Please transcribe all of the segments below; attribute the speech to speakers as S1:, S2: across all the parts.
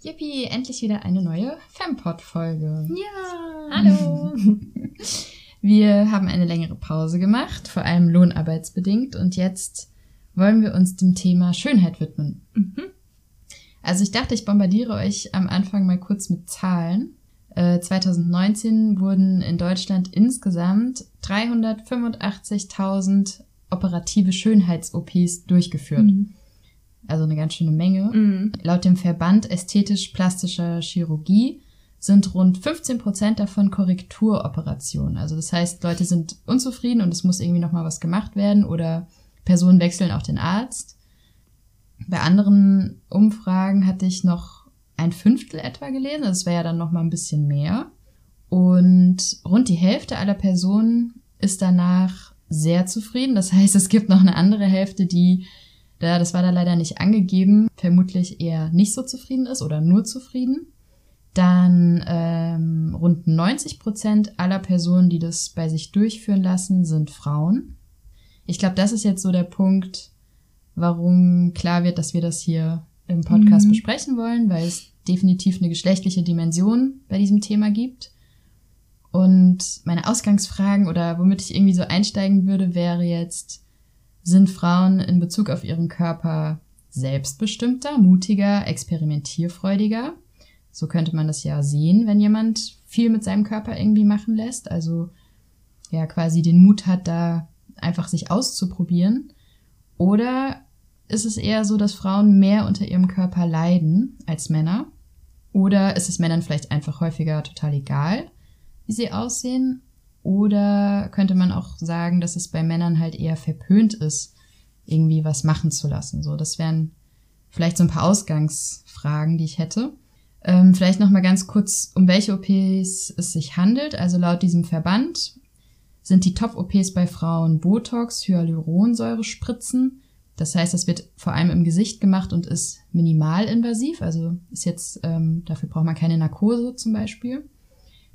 S1: Yippie, endlich wieder eine neue Fempod-Folge.
S2: Ja.
S1: Hallo. Wir haben eine längere Pause gemacht, vor allem lohnarbeitsbedingt, und jetzt wollen wir uns dem Thema Schönheit widmen.
S2: Mhm.
S1: Also ich dachte, ich bombardiere euch am Anfang mal kurz mit Zahlen. Äh, 2019 wurden in Deutschland insgesamt 385.000 operative Schönheits-OPs durchgeführt.
S2: Mhm.
S1: Also eine ganz schöne Menge.
S2: Mhm.
S1: Laut dem Verband ästhetisch-plastischer Chirurgie sind rund 15 Prozent davon Korrekturoperationen. Also das heißt, Leute sind unzufrieden und es muss irgendwie nochmal was gemacht werden oder Personen wechseln auch den Arzt. Bei anderen Umfragen hatte ich noch ein Fünftel etwa gelesen, das wäre ja dann nochmal ein bisschen mehr. Und rund die Hälfte aller Personen ist danach sehr zufrieden. Das heißt, es gibt noch eine andere Hälfte, die da, das war da leider nicht angegeben, vermutlich eher nicht so zufrieden ist oder nur zufrieden. Dann ähm, rund 90 Prozent aller Personen, die das bei sich durchführen lassen, sind Frauen. Ich glaube, das ist jetzt so der Punkt, warum klar wird, dass wir das hier im Podcast
S2: Mhm.
S1: besprechen wollen, weil es definitiv eine geschlechtliche Dimension bei diesem Thema gibt. Und meine Ausgangsfragen oder womit ich irgendwie so einsteigen würde, wäre jetzt, sind Frauen in Bezug auf ihren Körper selbstbestimmter, mutiger, experimentierfreudiger? So könnte man das ja sehen, wenn jemand viel mit seinem Körper irgendwie machen lässt. Also ja, quasi den Mut hat, da einfach sich auszuprobieren. Oder ist es eher so, dass Frauen mehr unter ihrem Körper leiden als Männer? Oder ist es Männern vielleicht einfach häufiger total egal, wie sie aussehen? Oder könnte man auch sagen, dass es bei Männern halt eher verpönt ist, irgendwie was machen zu lassen? So, das wären vielleicht so ein paar Ausgangsfragen, die ich hätte. Ähm, vielleicht noch mal ganz kurz, um welche OPs es sich handelt. Also laut diesem Verband sind die Top-OPs bei Frauen Botox, Hyaluronsäurespritzen. Das heißt, das wird vor allem im Gesicht gemacht und ist minimalinvasiv. Also ist jetzt, ähm, dafür braucht man keine Narkose zum Beispiel.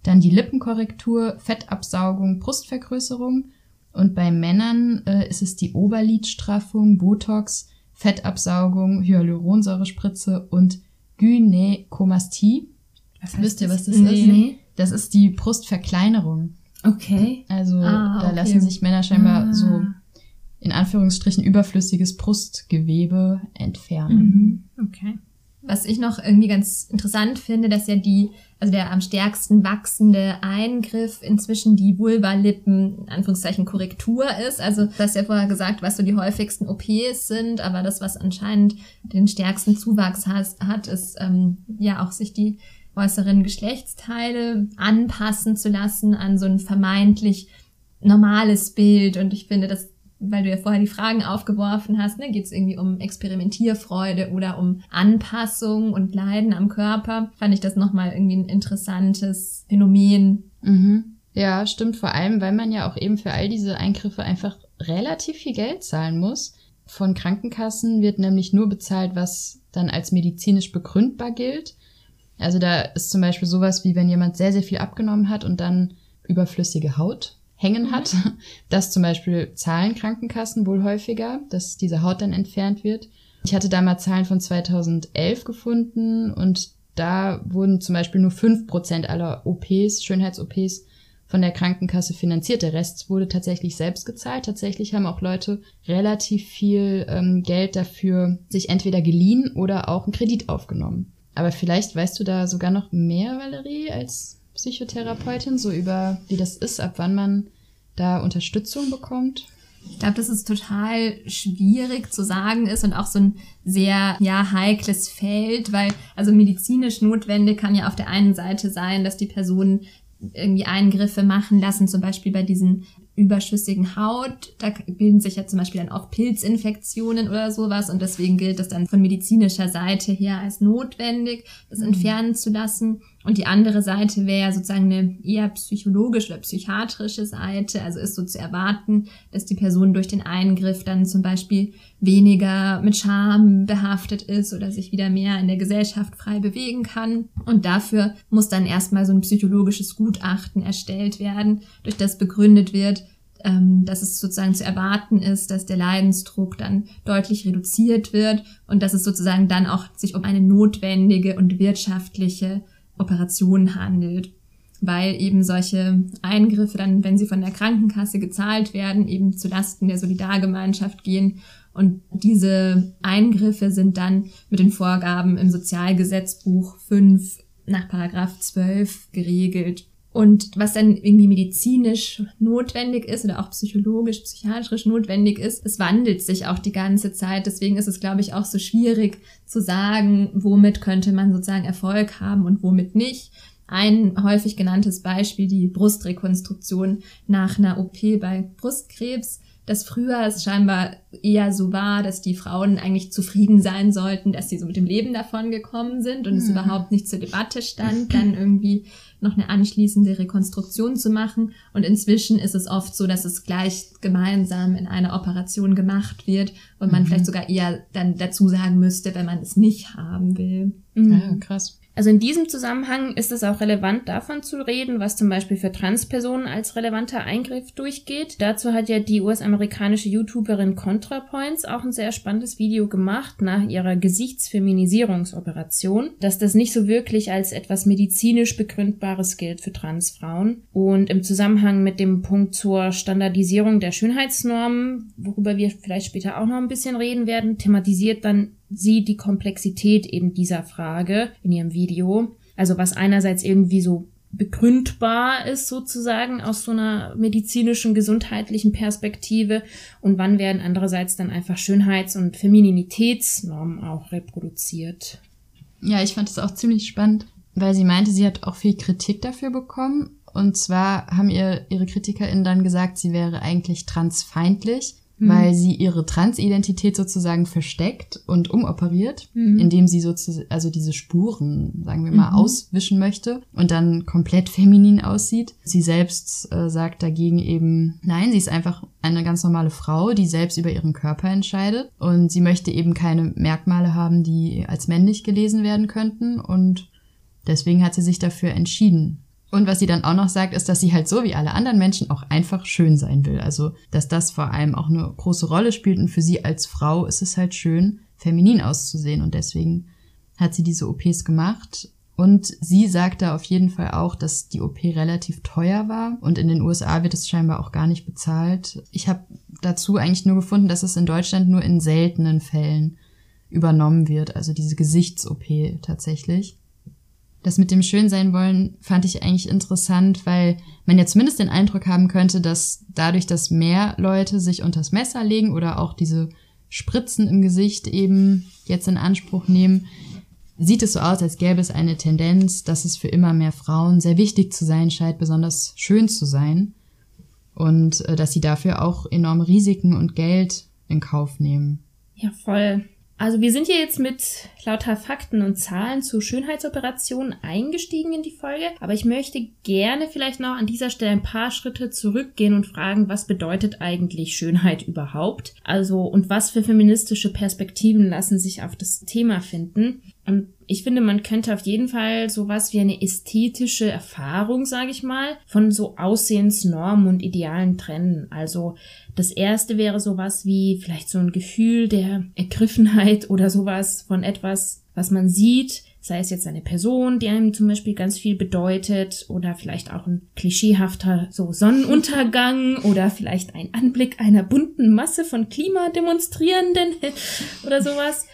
S1: Dann die Lippenkorrektur, Fettabsaugung, Brustvergrößerung. Und bei Männern äh, ist es die Oberlidstraffung, Botox, Fettabsaugung, Hyaluronsäurespritze und Gynäkomastie.
S2: Was
S1: Wisst ihr, was das
S2: nee.
S1: ist?
S2: Nee.
S1: Das ist die Brustverkleinerung.
S2: Okay.
S1: Also
S2: Ah,
S1: da
S2: okay.
S1: lassen sich Männer scheinbar
S2: Ah.
S1: so in Anführungsstrichen überflüssiges Brustgewebe entfernen.
S2: Mhm. Okay. Was ich noch irgendwie ganz interessant finde, dass ja die, also der am stärksten wachsende Eingriff inzwischen die Vulvalippen, in Anführungszeichen Korrektur ist. Also du hast ja vorher gesagt, was so die häufigsten OPs sind, aber das, was anscheinend den stärksten Zuwachs has, hat, ist ähm, ja auch sich die äußeren Geschlechtsteile anpassen zu lassen an so ein vermeintlich normales Bild. Und ich finde, das weil du ja vorher die Fragen aufgeworfen hast, ne, geht es irgendwie um Experimentierfreude oder um Anpassung und Leiden am Körper, fand ich das nochmal irgendwie ein interessantes Phänomen.
S1: Mhm. Ja, stimmt vor allem, weil man ja auch eben für all diese Eingriffe einfach relativ viel Geld zahlen muss. Von Krankenkassen wird nämlich nur bezahlt, was dann als medizinisch begründbar gilt. Also da ist zum Beispiel sowas wie, wenn jemand sehr, sehr viel abgenommen hat und dann überflüssige Haut hängen hat. Das zum Beispiel zahlen Krankenkassen wohl häufiger, dass diese Haut dann entfernt wird. Ich hatte da mal Zahlen von 2011 gefunden und da wurden zum Beispiel nur 5% aller OPs, Schönheits-OPs, von der Krankenkasse finanziert. Der Rest wurde tatsächlich selbst gezahlt. Tatsächlich haben auch Leute relativ viel ähm, Geld dafür sich entweder geliehen oder auch einen Kredit aufgenommen. Aber vielleicht weißt du da sogar noch mehr, Valerie, als Psychotherapeutin, so über wie das ist, ab wann man da Unterstützung bekommt.
S2: Ich glaube, dass es total schwierig zu sagen ist und auch so ein sehr ja heikles Feld, weil also medizinisch notwendig kann ja auf der einen Seite sein, dass die Personen irgendwie Eingriffe machen lassen, zum Beispiel bei diesen überschüssigen Haut. Da bilden sich ja zum Beispiel dann auch Pilzinfektionen oder sowas und deswegen gilt das dann von medizinischer Seite her als notwendig, das entfernen zu lassen. Und die andere Seite wäre sozusagen eine eher psychologische oder psychiatrische Seite. Also ist so zu erwarten, dass die Person durch den Eingriff dann zum Beispiel weniger mit Scham behaftet ist oder sich wieder mehr in der Gesellschaft frei bewegen kann. Und dafür muss dann erstmal so ein psychologisches Gutachten erstellt werden, durch das begründet wird, ähm, dass es sozusagen zu erwarten ist, dass der Leidensdruck dann deutlich reduziert wird und dass es sozusagen dann auch sich um eine notwendige und wirtschaftliche Operation handelt weil eben solche Eingriffe dann, wenn sie von der Krankenkasse gezahlt werden, eben zu Lasten der Solidargemeinschaft gehen. Und diese Eingriffe sind dann mit den Vorgaben im Sozialgesetzbuch 5 nach Paragraph 12 geregelt. Und was dann irgendwie medizinisch notwendig ist oder auch psychologisch, psychiatrisch notwendig ist, es wandelt sich auch die ganze Zeit. Deswegen ist es, glaube ich, auch so schwierig zu sagen, womit könnte man sozusagen Erfolg haben und womit nicht. Ein häufig genanntes Beispiel, die Brustrekonstruktion nach einer OP bei Brustkrebs dass früher es scheinbar eher so war, dass die Frauen eigentlich zufrieden sein sollten, dass sie so mit dem Leben davon gekommen sind und mhm. es überhaupt nicht zur Debatte stand, dann irgendwie noch eine anschließende Rekonstruktion zu machen. Und inzwischen ist es oft so, dass es gleich gemeinsam in einer Operation gemacht wird und man mhm. vielleicht sogar eher dann dazu sagen müsste, wenn man es nicht haben will.
S1: Mhm. Ja, krass.
S3: Also in diesem Zusammenhang ist es auch relevant davon zu reden, was zum Beispiel für Transpersonen als relevanter Eingriff durchgeht. Dazu hat ja die US-amerikanische YouTuberin ContraPoints auch ein sehr spannendes Video gemacht nach ihrer Gesichtsfeminisierungsoperation, dass das nicht so wirklich als etwas medizinisch begründbares gilt für Transfrauen. Und im Zusammenhang mit dem Punkt zur Standardisierung der Schönheitsnormen, worüber wir vielleicht später auch noch ein bisschen reden werden, thematisiert dann sie die Komplexität eben dieser Frage in ihrem Video. Also was einerseits irgendwie so begründbar ist sozusagen aus so einer medizinischen, gesundheitlichen Perspektive und wann werden andererseits dann einfach Schönheits- und Femininitätsnormen auch reproduziert.
S1: Ja, ich fand es auch ziemlich spannend, weil sie meinte, sie hat auch viel Kritik dafür bekommen. Und zwar haben ihr ihre KritikerInnen dann gesagt, sie wäre eigentlich transfeindlich, mhm. weil sie ihre Transidentität sozusagen versteckt und umoperiert, mhm. indem sie sozusagen, also diese Spuren, sagen wir mal, mhm. auswischen möchte und dann komplett feminin aussieht. Sie selbst äh, sagt dagegen eben, nein, sie ist einfach eine ganz normale Frau, die selbst über ihren Körper entscheidet und sie möchte eben keine Merkmale haben, die als männlich gelesen werden könnten und deswegen hat sie sich dafür entschieden, und was sie dann auch noch sagt, ist, dass sie halt so wie alle anderen Menschen auch einfach schön sein will. Also, dass das vor allem auch eine große Rolle spielt und für sie als Frau ist es halt schön, feminin auszusehen und deswegen hat sie diese OPs gemacht. Und sie sagte auf jeden Fall auch, dass die OP relativ teuer war und in den USA wird es scheinbar auch gar nicht bezahlt. Ich habe dazu eigentlich nur gefunden, dass es in Deutschland nur in seltenen Fällen übernommen wird, also diese Gesichts-OP tatsächlich das mit dem Schönsein wollen fand ich eigentlich interessant, weil man ja zumindest den Eindruck haben könnte, dass dadurch, dass mehr Leute sich unters Messer legen oder auch diese Spritzen im Gesicht eben jetzt in Anspruch nehmen, sieht es so aus, als gäbe es eine Tendenz, dass es für immer mehr Frauen sehr wichtig zu sein scheint, besonders schön zu sein und äh, dass sie dafür auch enorme Risiken und Geld in Kauf nehmen.
S3: Ja, voll. Also wir sind hier jetzt mit lauter Fakten und Zahlen zu Schönheitsoperationen eingestiegen in die Folge, aber ich möchte gerne vielleicht noch an dieser Stelle ein paar Schritte zurückgehen und fragen, was bedeutet eigentlich Schönheit überhaupt? Also und was für feministische Perspektiven lassen sich auf das Thema finden? Und ich finde, man könnte auf jeden Fall sowas wie eine ästhetische Erfahrung, sage ich mal, von so Aussehensnormen und Idealen trennen. Also das erste wäre sowas wie vielleicht so ein Gefühl der Ergriffenheit oder sowas von etwas, was man sieht, sei es jetzt eine Person, die einem zum Beispiel ganz viel bedeutet oder vielleicht auch ein klischeehafter so Sonnenuntergang oder vielleicht ein Anblick einer bunten Masse von Klimademonstrierenden oder sowas.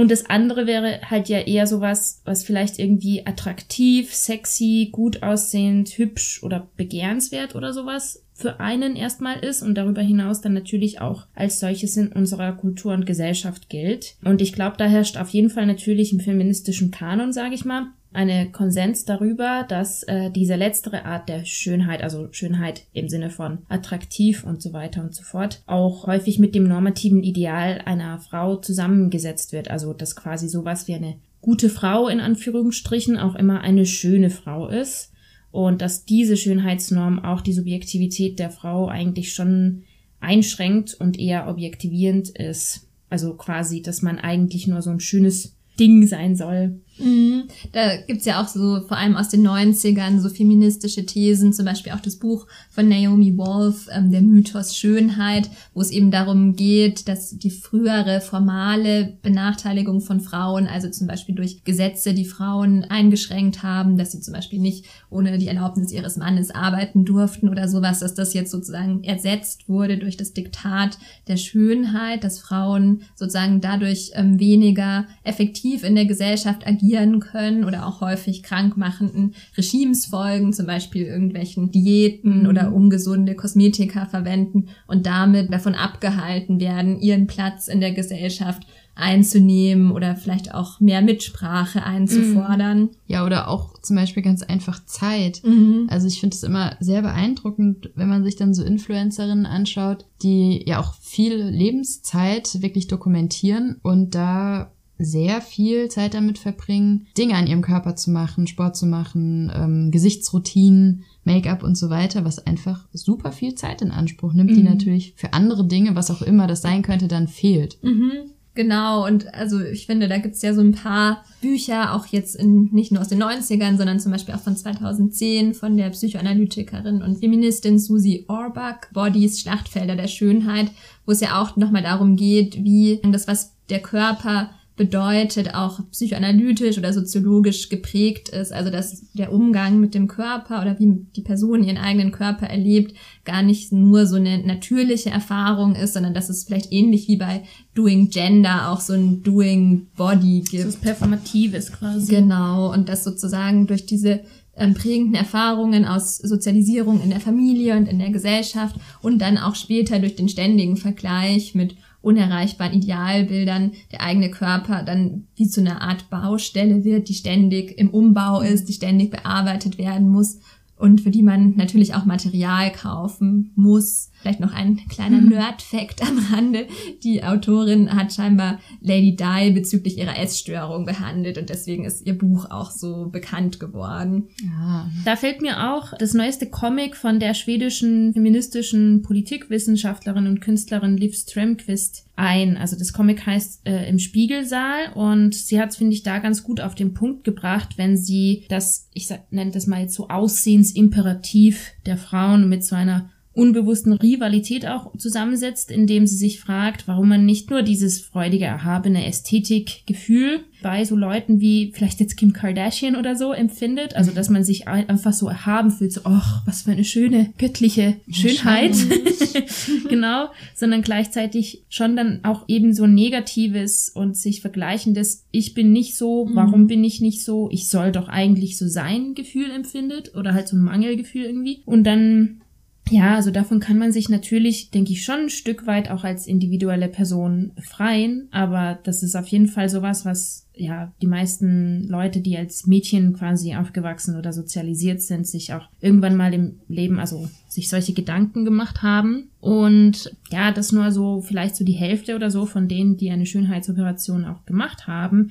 S3: Und das andere wäre halt ja eher sowas, was vielleicht irgendwie attraktiv, sexy, gut aussehend, hübsch oder begehrenswert oder sowas für einen erstmal ist und darüber hinaus dann natürlich auch als solches in unserer Kultur und Gesellschaft gilt. Und ich glaube, da herrscht auf jeden Fall natürlich im feministischen Kanon, sage ich mal, eine Konsens darüber, dass äh, diese letztere Art der Schönheit, also Schönheit im Sinne von attraktiv und so weiter und so fort, auch häufig mit dem normativen Ideal einer Frau zusammengesetzt wird. Also dass quasi sowas wie eine gute Frau in Anführungsstrichen auch immer eine schöne Frau ist und dass diese Schönheitsnorm auch die Subjektivität der Frau eigentlich schon einschränkt und eher objektivierend ist. Also quasi, dass man eigentlich nur so ein schönes Ding sein soll
S2: Mhm. Da gibt's ja auch so, vor allem aus den 90ern, so feministische Thesen, zum Beispiel auch das Buch von Naomi Wolf, ähm, Der Mythos Schönheit, wo es eben darum geht, dass die frühere formale Benachteiligung von Frauen, also zum Beispiel durch Gesetze, die Frauen eingeschränkt haben, dass sie zum Beispiel nicht ohne die Erlaubnis ihres Mannes arbeiten durften oder sowas, dass das jetzt sozusagen ersetzt wurde durch das Diktat der Schönheit, dass Frauen sozusagen dadurch ähm, weniger effektiv in der Gesellschaft agieren können oder auch häufig krankmachenden Regimes folgen, zum Beispiel irgendwelchen Diäten mhm. oder ungesunde Kosmetika verwenden und damit davon abgehalten werden, ihren Platz in der Gesellschaft einzunehmen oder vielleicht auch mehr Mitsprache einzufordern. Mhm.
S1: Ja, oder auch zum Beispiel ganz einfach Zeit. Mhm. Also ich finde es immer sehr beeindruckend, wenn man sich dann so Influencerinnen anschaut, die ja auch viel Lebenszeit wirklich dokumentieren und da sehr viel Zeit damit verbringen, Dinge an ihrem Körper zu machen, Sport zu machen, ähm, Gesichtsroutinen, Make-up und so weiter, was einfach super viel Zeit in Anspruch nimmt, mhm. die natürlich für andere Dinge, was auch immer das sein könnte, dann fehlt.
S2: Mhm. Genau, und also ich finde, da gibt's ja so ein paar Bücher, auch jetzt in, nicht nur aus den 90ern, sondern zum Beispiel auch von 2010 von der Psychoanalytikerin und Feministin Susie Orbach, Bodies, Schlachtfelder der Schönheit, wo es ja auch nochmal darum geht, wie das, was der Körper bedeutet, auch psychoanalytisch oder soziologisch geprägt ist. Also dass der Umgang mit dem Körper oder wie die Person ihren eigenen Körper erlebt, gar nicht nur so eine natürliche Erfahrung ist, sondern dass es vielleicht ähnlich wie bei Doing Gender auch so ein Doing Body gibt. Das
S3: ist Performatives quasi.
S2: Genau. Und dass sozusagen durch diese ähm, prägenden Erfahrungen aus Sozialisierung in der Familie und in der Gesellschaft und dann auch später durch den ständigen Vergleich mit unerreichbaren Idealbildern der eigene Körper dann wie zu einer Art Baustelle wird, die ständig im Umbau ist, die ständig bearbeitet werden muss und für die man natürlich auch Material kaufen muss. Vielleicht noch ein kleiner mhm. Nerd-Fact am Rande. Die Autorin hat scheinbar Lady Di bezüglich ihrer Essstörung behandelt und deswegen ist ihr Buch auch so bekannt geworden.
S3: Ja. Da fällt mir auch das neueste Comic von der schwedischen feministischen Politikwissenschaftlerin und Künstlerin Liv Strömquist ein. Also das Comic heißt äh, Im Spiegelsaal und sie hat es, finde ich, da ganz gut auf den Punkt gebracht, wenn sie das, ich nenne das mal jetzt so Aussehensimperativ der Frauen mit so einer unbewussten Rivalität auch zusammensetzt, indem sie sich fragt, warum man nicht nur dieses freudige, erhabene Ästhetikgefühl bei so Leuten wie vielleicht jetzt Kim Kardashian oder so empfindet, also dass man sich einfach so erhaben fühlt, so, ach, was für eine schöne, göttliche Schönheit, genau, sondern gleichzeitig schon dann auch eben so negatives und sich vergleichendes, ich bin nicht so, warum mhm. bin ich nicht so, ich soll doch eigentlich so sein Gefühl empfindet oder halt so ein Mangelgefühl irgendwie. Und dann ja, also davon kann man sich natürlich, denke ich, schon ein Stück weit auch als individuelle Person freien, aber das ist auf jeden Fall sowas, was ja die meisten Leute, die als Mädchen quasi aufgewachsen oder sozialisiert sind, sich auch irgendwann mal im Leben, also sich solche Gedanken gemacht haben. Und ja, das nur so vielleicht so die Hälfte oder so von denen, die eine Schönheitsoperation auch gemacht haben,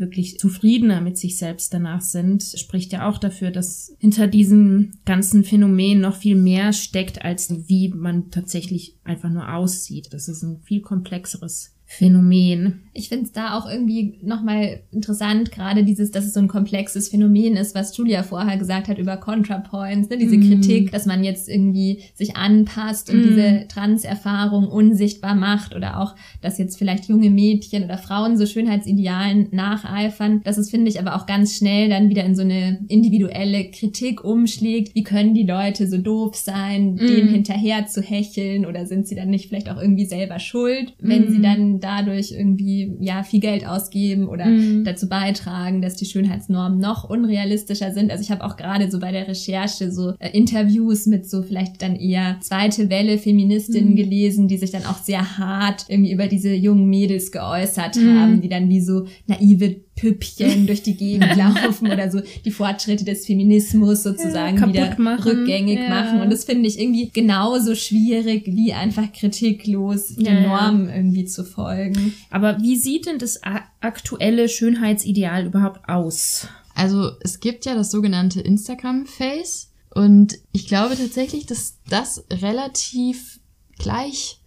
S3: wirklich zufriedener mit sich selbst danach sind, spricht ja auch dafür, dass hinter diesem ganzen Phänomen noch viel mehr steckt, als wie man tatsächlich einfach nur aussieht. Das ist ein viel komplexeres Phänomen.
S2: Ich finde es da auch irgendwie nochmal interessant, gerade dieses, dass es so ein komplexes Phänomen ist, was Julia vorher gesagt hat über ContraPoints, ne? diese mm. Kritik, dass man jetzt irgendwie sich anpasst und mm. diese Trans-Erfahrung unsichtbar macht oder auch, dass jetzt vielleicht junge Mädchen oder Frauen so Schönheitsidealen nacheifern. Das ist, finde ich, aber auch ganz schnell dann wieder in so eine individuelle Kritik umschlägt. Wie können die Leute so doof sein, mm. dem hinterher zu hecheln oder sind sie dann nicht vielleicht auch irgendwie selber schuld, wenn sie mm. Dann dadurch irgendwie ja viel Geld ausgeben oder mhm. dazu beitragen, dass die Schönheitsnormen noch unrealistischer sind. Also ich habe auch gerade so bei der Recherche so äh, Interviews mit so vielleicht dann eher zweite Welle Feministinnen mhm. gelesen, die sich dann auch sehr hart irgendwie über diese jungen Mädels geäußert mhm. haben, die dann wie so naive Püppchen durch die Gegend laufen oder so die Fortschritte des Feminismus sozusagen ja, wieder machen. rückgängig ja. machen. Und das finde ich irgendwie genauso schwierig, wie einfach kritiklos ja, den Normen irgendwie zu folgen.
S3: Aber wie sieht denn das aktuelle Schönheitsideal überhaupt aus?
S1: Also es gibt ja das sogenannte Instagram-Face und ich glaube tatsächlich, dass das relativ gleich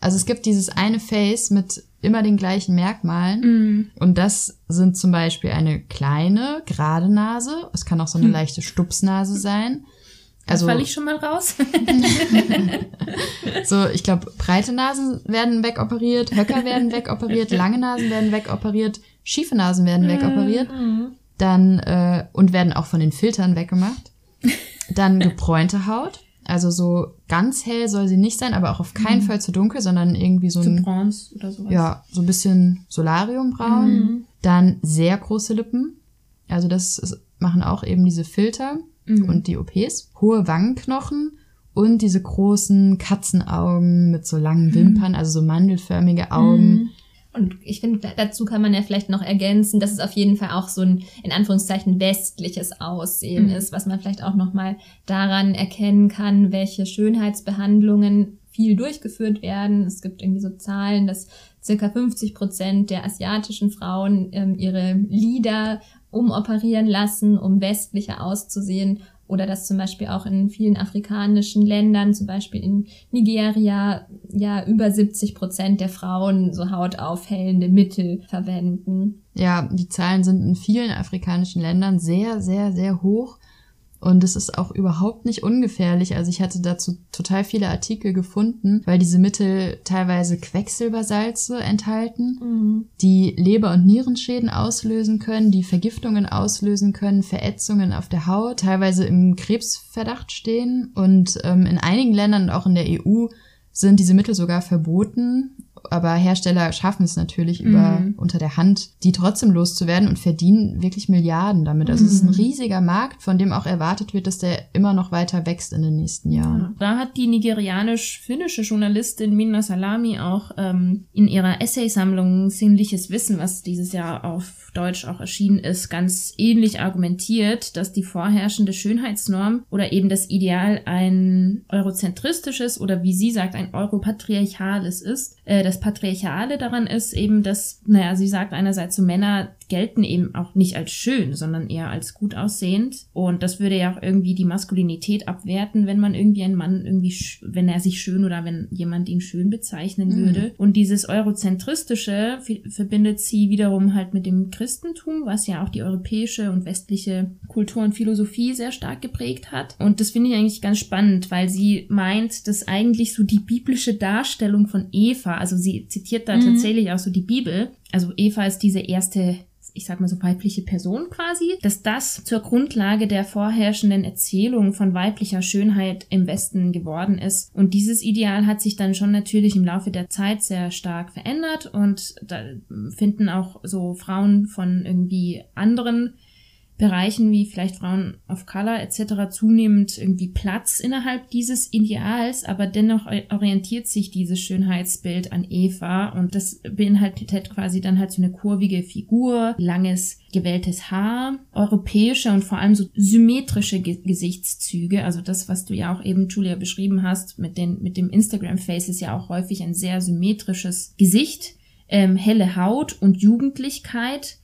S1: Also es gibt dieses eine Face mit immer den gleichen Merkmalen.
S3: Mhm.
S1: Und das sind zum Beispiel eine kleine, gerade Nase. Es kann auch so eine leichte Stupsnase sein.
S3: Also
S1: Also
S3: falle ich schon mal raus.
S1: so, ich glaube, breite Nasen werden wegoperiert, Höcker werden wegoperiert, lange Nasen werden wegoperiert, schiefe Nasen werden wegoperiert. Dann äh, und werden auch von den Filtern weggemacht. Dann gebräunte Haut. Also so ganz hell soll sie nicht sein, aber auch auf keinen Fall zu dunkel, sondern irgendwie so
S3: Zu
S1: ein
S3: Bronze oder sowas.
S1: ja, so ein bisschen Solariumbraun. Dann sehr große Lippen. Also das ist, machen auch eben diese Filter und die OPs. Hohe Wangenknochen und diese großen Katzenaugen mit so langen Wimpern, also so mandelförmige Augen.
S2: Und ich finde, da- dazu kann man ja vielleicht noch ergänzen, dass es auf jeden Fall auch so ein, in Anführungszeichen, westliches Aussehen
S3: Mhm.
S2: ist, was man vielleicht auch nochmal daran erkennen kann, welche Schönheitsbehandlungen viel durchgeführt werden. Es gibt irgendwie so Zahlen, dass circa 50 Prozent der asiatischen Frauen ähm, ihre Lider umoperieren lassen, um westlicher auszusehen. Oder dass zum Beispiel auch in vielen afrikanischen Ländern, zum Beispiel in Nigeria, ja über 70 Prozent der Frauen so hautaufhellende Mittel verwenden.
S1: Ja, die Zahlen sind in vielen afrikanischen Ländern sehr, sehr, sehr hoch. Und es ist auch überhaupt nicht ungefährlich. Also ich hatte dazu total viele Artikel gefunden, weil diese Mittel teilweise Quecksilbersalze enthalten, die Leber- und Nierenschäden auslösen können, die Vergiftungen auslösen können, Verätzungen auf der Haut, teilweise im Krebsverdacht stehen. Und ähm, in einigen Ländern und auch in der EU sind diese Mittel sogar verboten. Aber Hersteller schaffen es natürlich über unter der Hand, die trotzdem loszuwerden und verdienen wirklich Milliarden damit. Also es ist ein riesiger Markt, von dem auch erwartet wird, dass der immer noch weiter wächst in den nächsten Jahren.
S3: Da hat die nigerianisch-finnische Journalistin Minna Salami auch ähm, in ihrer Essaysammlung Sinnliches Wissen, was dieses Jahr auf Deutsch auch erschienen ist, ganz ähnlich argumentiert, dass die vorherrschende Schönheitsnorm oder eben das Ideal ein eurozentristisches oder wie sie sagt, ein europatriarchales ist. Äh, das Patriarchale daran ist eben, dass, naja, sie sagt einerseits so Männer gelten eben auch nicht als schön, sondern eher als gut aussehend. Und das würde ja auch irgendwie die Maskulinität abwerten, wenn man irgendwie einen Mann irgendwie, wenn er sich schön oder wenn jemand ihn schön bezeichnen würde. Und dieses Eurozentristische verbindet sie wiederum halt mit dem Christentum, was ja auch die europäische und westliche Kultur und Philosophie sehr stark geprägt hat. Und das finde ich eigentlich ganz spannend, weil sie meint, dass eigentlich so die biblische Darstellung von Eva, also sie zitiert da tatsächlich auch so die Bibel, also Eva ist diese erste ich sag mal so weibliche Person quasi, dass das zur Grundlage der vorherrschenden Erzählung von weiblicher Schönheit im Westen geworden ist. Und dieses Ideal hat sich dann schon natürlich im Laufe der Zeit sehr stark verändert und da finden auch so Frauen von irgendwie anderen Bereichen wie vielleicht Frauen of Color etc. zunehmend irgendwie Platz innerhalb dieses Ideals, aber dennoch orientiert sich dieses Schönheitsbild an Eva und das beinhaltet quasi dann halt so eine kurvige Figur, langes gewelltes Haar, europäische und vor allem so symmetrische Ge Gesichtszüge, also das, was du ja auch eben Julia beschrieben hast, mit den mit dem Instagram Face ist ja auch häufig ein sehr symmetrisches Gesicht, ähm, helle Haut und Jugendlichkeit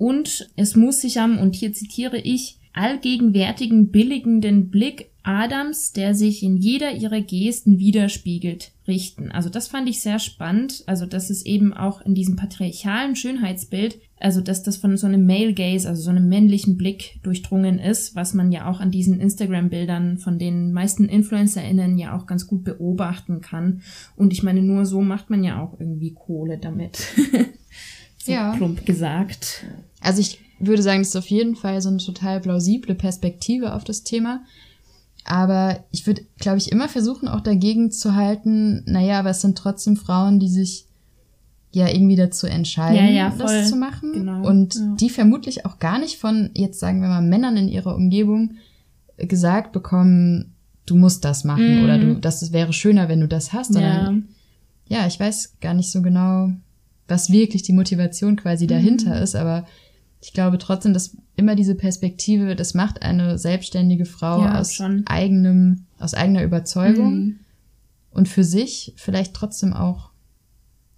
S3: und es muss sich am, und hier zitiere ich, allgegenwärtigen billigenden Blick Adams, der sich in jeder ihrer Gesten widerspiegelt, richten. Also das fand ich sehr spannend. Also dass es eben auch in diesem patriarchalen Schönheitsbild, also dass das von so einem Male Gaze, also so einem männlichen Blick durchdrungen ist, was man ja auch an diesen Instagram-Bildern von den meisten InfluencerInnen ja auch ganz gut beobachten kann. Und ich meine, nur so macht man ja auch irgendwie Kohle damit. so
S1: Ja.
S3: plump gesagt.
S1: Also ich würde sagen, das ist auf jeden Fall so eine total plausible Perspektive auf das Thema. Aber ich würde, glaube ich, immer versuchen, auch dagegen zu halten, naja, aber es sind trotzdem Frauen, die sich ja irgendwie dazu entscheiden,
S3: Ja, ja,
S1: das zu machen.
S3: Genau,
S1: Und
S3: ja.
S1: die vermutlich auch gar nicht von, jetzt sagen wir mal, Männern in ihrer Umgebung gesagt bekommen, du musst das machen
S3: Mhm.
S1: oder du, das wäre schöner, wenn du das hast, sondern
S3: ja,
S1: ich weiß gar nicht so genau, was wirklich die Motivation quasi dahinter
S3: Mhm.
S1: ist, aber ich glaube trotzdem, dass immer diese Perspektive, das macht eine selbstständige Frau
S3: Ja,
S1: aus
S3: schon.
S1: eigenem, aus eigener Überzeugung
S3: Mhm.
S1: und für sich vielleicht trotzdem auch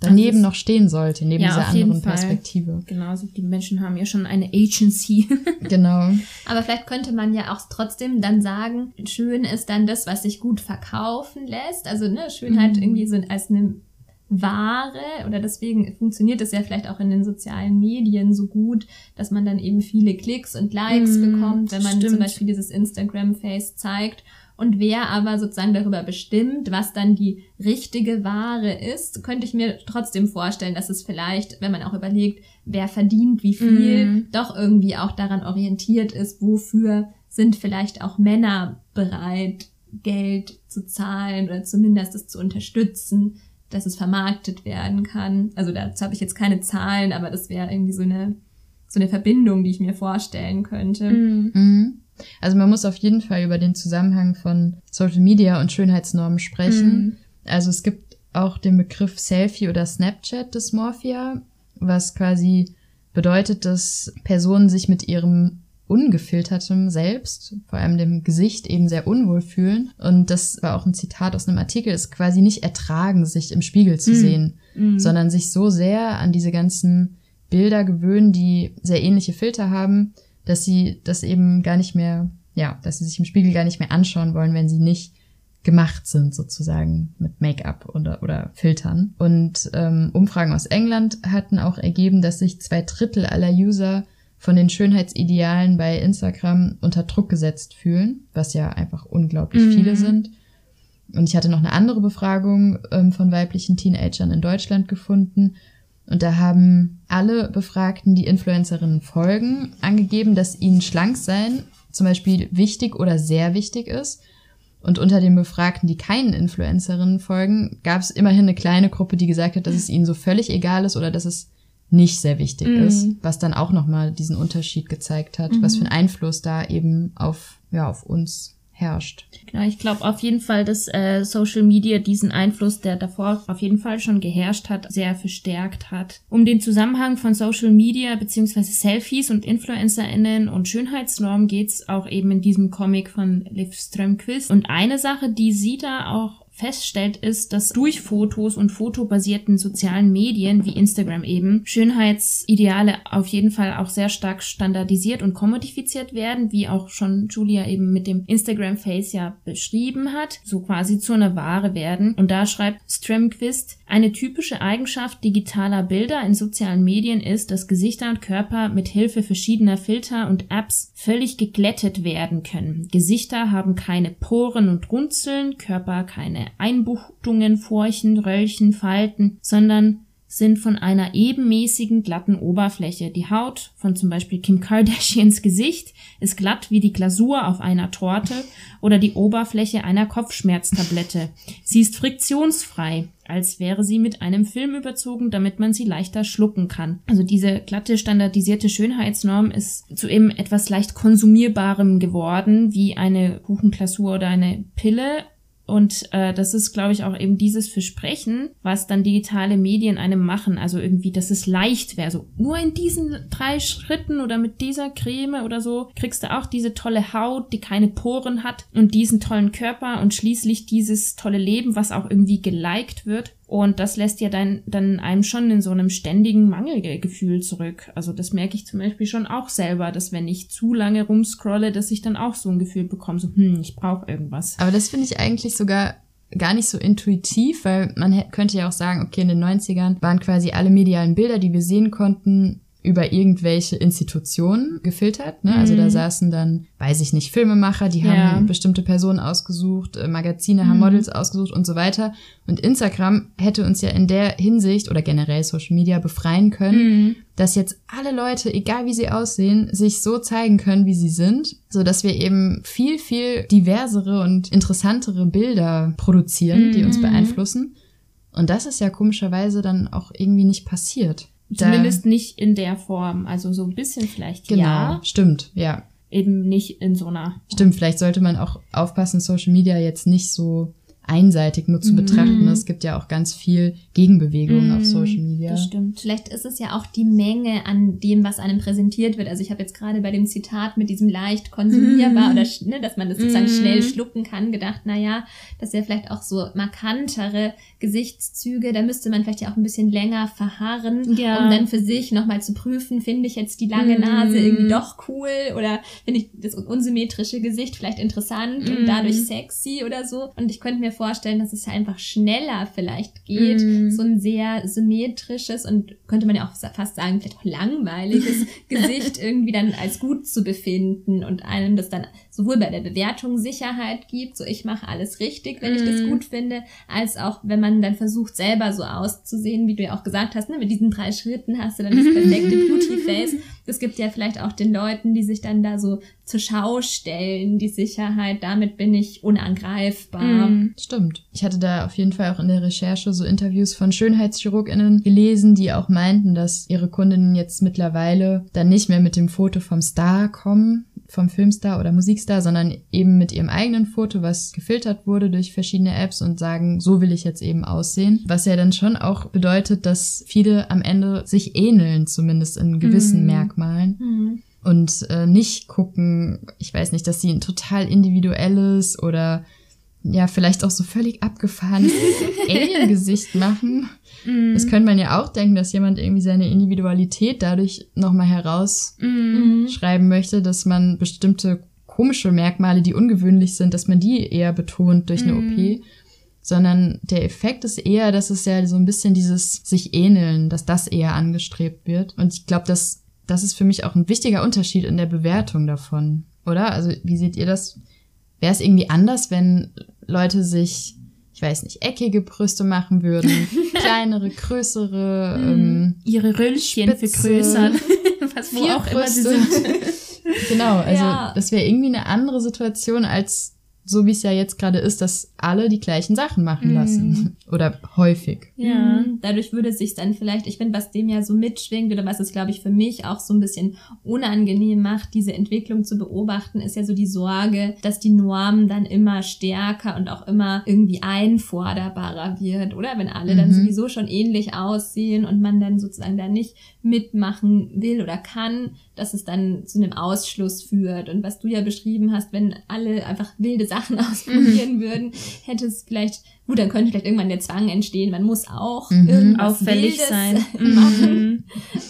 S1: daneben noch stehen sollte, neben
S3: Ja,
S1: dieser
S3: auf jeden
S1: anderen
S3: Fall.
S1: Perspektive.
S3: Genau, also die Menschen haben ja schon eine Agency.
S1: Genau.
S2: Aber vielleicht könnte man ja auch trotzdem dann sagen, schön ist dann das, was sich gut verkaufen lässt. Also ne, Schönheit
S3: Mhm.
S2: irgendwie so als eine Ware oder deswegen funktioniert es ja vielleicht auch in den sozialen Medien so gut, dass man dann eben viele Klicks und Likes mm, bekommt, wenn man stimmt. zum Beispiel dieses Instagram-Face zeigt. Und wer aber sozusagen darüber bestimmt, was dann die richtige Ware ist, könnte ich mir trotzdem vorstellen, dass es vielleicht, wenn man auch überlegt, wer verdient wie viel, mm. doch irgendwie auch daran orientiert ist, wofür sind vielleicht auch Männer bereit, Geld zu zahlen oder zumindest es zu unterstützen, dass es vermarktet werden kann. Also dazu habe ich jetzt keine Zahlen, aber das wäre irgendwie so eine, so eine Verbindung, die ich mir vorstellen könnte.
S1: Mhm. mhm. Also man muss auf jeden Fall über den Zusammenhang von Social Media und Schönheitsnormen sprechen. Mhm. Also es gibt auch den Begriff Selfie oder Snapchat Dysmorphia, was quasi bedeutet, dass Personen sich mit ihrem ungefiltertem Selbst, vor allem dem Gesicht, eben sehr unwohl fühlen. Und das war auch ein Zitat aus einem Artikel, ist quasi nicht ertragen, sich im Spiegel zu mm. sehen, mm. sondern sich so sehr an diese ganzen Bilder gewöhnen, die sehr ähnliche Filter haben, dass sie das eben gar nicht mehr, ja, dass sie sich im Spiegel gar nicht mehr anschauen wollen, wenn sie nicht gemacht sind, sozusagen mit Make-up oder, oder Filtern. Und ähm, Umfragen aus England hatten auch ergeben, dass sich zwei Drittel aller User von den Schönheitsidealen bei Instagram unter Druck gesetzt fühlen, was ja einfach unglaublich mhm. viele sind. Und ich hatte noch eine andere Befragung ähm, von weiblichen Teenagern in Deutschland gefunden. Und da haben alle Befragten, die Influencerinnen folgen, angegeben, dass ihnen schlank sein zum Beispiel wichtig oder sehr wichtig ist. Und unter den Befragten, die keinen Influencerinnen folgen, gab es immerhin eine kleine Gruppe, die gesagt hat, dass es ihnen so völlig egal ist oder dass es nicht sehr wichtig mhm. ist, was dann auch nochmal diesen Unterschied gezeigt hat, mhm. was für ein Einfluss da eben auf, ja, auf uns herrscht.
S3: Genau, ich glaube auf jeden Fall, dass äh, Social Media diesen Einfluss, der davor auf jeden Fall schon geherrscht hat, sehr verstärkt hat. Um den Zusammenhang von Social Media beziehungsweise Selfies und InfluencerInnen und Schönheitsnormen geht's auch eben in diesem Comic von Liv Strömquist. Und eine Sache, die sie da auch feststellt, ist, dass durch Fotos und fotobasierten sozialen Medien wie Instagram eben Schönheitsideale auf jeden Fall auch sehr stark standardisiert und kommodifiziert werden, wie auch schon Julia eben mit dem Instagram Face ja beschrieben hat, so quasi zu einer Ware werden. Und da schreibt Stremquist, eine typische Eigenschaft digitaler Bilder in sozialen Medien ist, dass Gesichter und Körper mit Hilfe verschiedener Filter und Apps völlig geglättet werden können. Gesichter haben keine Poren und Runzeln, Körper keine Einbuchtungen, Furchen, Röllchen, Falten, sondern sind von einer ebenmäßigen glatten Oberfläche. Die Haut von zum Beispiel Kim Kardashians Gesicht ist glatt wie die Glasur auf einer Torte oder die Oberfläche einer Kopfschmerztablette. Sie ist friktionsfrei, als wäre sie mit einem Film überzogen, damit man sie leichter schlucken kann. Also diese glatte standardisierte Schönheitsnorm ist zu eben etwas leicht konsumierbarem geworden, wie eine Kuchenglasur oder eine Pille und äh, das ist, glaube ich, auch eben dieses Versprechen, was dann digitale Medien einem machen. Also irgendwie, dass es leicht wäre. So nur in diesen drei Schritten oder mit dieser Creme oder so kriegst du auch diese tolle Haut, die keine Poren hat und diesen tollen Körper und schließlich dieses tolle Leben, was auch irgendwie geliked wird. Und das lässt ja dann, dann einem schon in so einem ständigen Mangelgefühl zurück. Also das merke ich zum Beispiel schon auch selber, dass wenn ich zu lange rumscrolle, dass ich dann auch so ein Gefühl bekomme, so, hm, ich brauche irgendwas.
S1: Aber das finde ich eigentlich sogar gar nicht so intuitiv, weil man könnte ja auch sagen, okay, in den 90ern waren quasi alle medialen Bilder, die wir sehen konnten, über irgendwelche Institutionen gefiltert. Ne? Mhm. Also da mhm. saßen dann, weiß ich nicht, Filmemacher, die haben ja. bestimmte Personen ausgesucht, äh, Magazine mhm. haben Models ausgesucht und so weiter. Und Instagram hätte uns ja in der Hinsicht oder generell Social Media befreien können, mhm. dass jetzt alle Leute, egal wie sie aussehen, sich so zeigen können, wie sie sind, so dass wir eben viel, viel diversere und interessantere Bilder produzieren, die uns mhm. beeinflussen. Und das ist ja komischerweise dann auch irgendwie nicht passiert.
S3: Zumindest nicht in der Form. Also so ein bisschen vielleicht
S1: genau,
S3: ja.
S1: Stimmt, ja.
S3: Eben nicht in so einer.
S1: Stimmt, vielleicht sollte man auch aufpassen, Social Media jetzt nicht so einseitig nur zu mhm. betrachten. Es gibt ja auch ganz viel Gegenbewegung mm, auf Social Media.
S2: Das stimmt. Vielleicht ist es ja auch die Menge an dem, was einem präsentiert wird. Also ich habe jetzt gerade bei dem Zitat mit diesem leicht konsumierbar mm. oder ne, dass man das sozusagen mm. schnell schlucken kann, gedacht, na ja, das ja vielleicht auch so markantere Gesichtszüge, da müsste man vielleicht ja auch ein bisschen länger verharren, ja. um dann für sich nochmal zu prüfen, finde ich jetzt die lange Nase irgendwie doch cool oder finde ich das unsymmetrische Gesicht vielleicht interessant und dadurch sexy oder so. Und ich könnte mir mir vorstellen, dass es einfach schneller vielleicht geht.
S3: Mm.
S2: So ein sehr symmetrisches und könnte man ja auch fast sagen, vielleicht auch langweiliges Gesicht irgendwie dann als gut zu befinden und einem das dann sowohl bei der Bewertung Sicherheit gibt, so ich mache alles richtig, wenn ich das
S3: Mm.
S2: gut finde, als auch wenn man dann versucht, selber so auszusehen, wie du ja auch gesagt hast, ne, mit diesen drei Schritten hast du dann das perfekte Beauty-Face. Das gibt ja vielleicht auch den Leuten, die sich dann da so zur Schau stellen, die Sicherheit, damit bin ich unangreifbar.
S3: Mm.
S1: Stimmt. Ich hatte da auf jeden Fall auch in der Recherche so Interviews von SchönheitschirurgInnen gelesen, die auch meinten, dass ihre Kundinnen jetzt mittlerweile dann nicht mehr mit dem Foto vom Star kommen, vom Filmstar oder Musikstar, sondern eben mit ihrem eigenen Foto, was gefiltert wurde durch verschiedene Apps und sagen, so will ich jetzt eben aussehen. Was ja dann schon auch bedeutet, dass viele am Ende sich ähneln, zumindest in gewissen
S3: Mhm.
S1: Merkmalen
S2: Mhm.
S1: Und äh, nicht gucken, ich weiß nicht, dass sie ein total individuelles oder ja, vielleicht auch so völlig abgefahrenes Alien-Gesicht machen.
S3: Mm.
S1: Das könnte man ja auch denken, dass jemand irgendwie seine Individualität dadurch nochmal herausschreiben
S3: Mm.
S1: möchte, dass man bestimmte komische Merkmale, die ungewöhnlich sind, dass man die eher betont durch eine
S3: Mhm.
S1: OP. Sondern der Effekt ist eher, dass es ja so ein bisschen dieses sich ähneln, dass das eher angestrebt wird. Und ich glaube, dass das ist für mich auch ein wichtiger Unterschied in der Bewertung davon. Oder? Also, wie seht ihr das? Wäre es irgendwie anders, wenn Leute sich, ich weiß nicht, eckige Brüste machen würden, kleinere, größere, ähm,
S3: Ihre Röllchen
S1: Spitze.
S3: vergrößern. Was wo auch immer sie sind.
S1: Genau, also
S2: Ja.
S1: das wäre irgendwie eine andere Situation als so wie es ja jetzt gerade ist, dass alle die gleichen Sachen machen
S3: Mhm.
S1: lassen. Oder häufig.
S3: Ja.
S2: Mhm. Dadurch würde es sich dann vielleicht, ich finde, was dem ja so mitschwingt oder was es, glaube ich, für mich auch so ein bisschen unangenehm macht, diese Entwicklung zu beobachten, ist ja so die Sorge, dass die Norm dann immer stärker und auch immer irgendwie einforderbarer wird, oder? Wenn alle dann
S1: Mhm.
S2: sowieso schon ähnlich aussehen und man dann sozusagen da nicht mitmachen will oder kann, dass es dann zu einem Ausschluss führt. Und was du ja beschrieben hast, wenn alle einfach wilde Sachen ausprobieren würden, hätte es vielleicht, gut, dann könnte vielleicht irgendwann der Zwang entstehen, man muss auch
S1: Mhm.
S2: irgendwas
S3: Auffällig
S2: Wildes
S3: sein.
S2: machen,
S3: Mhm.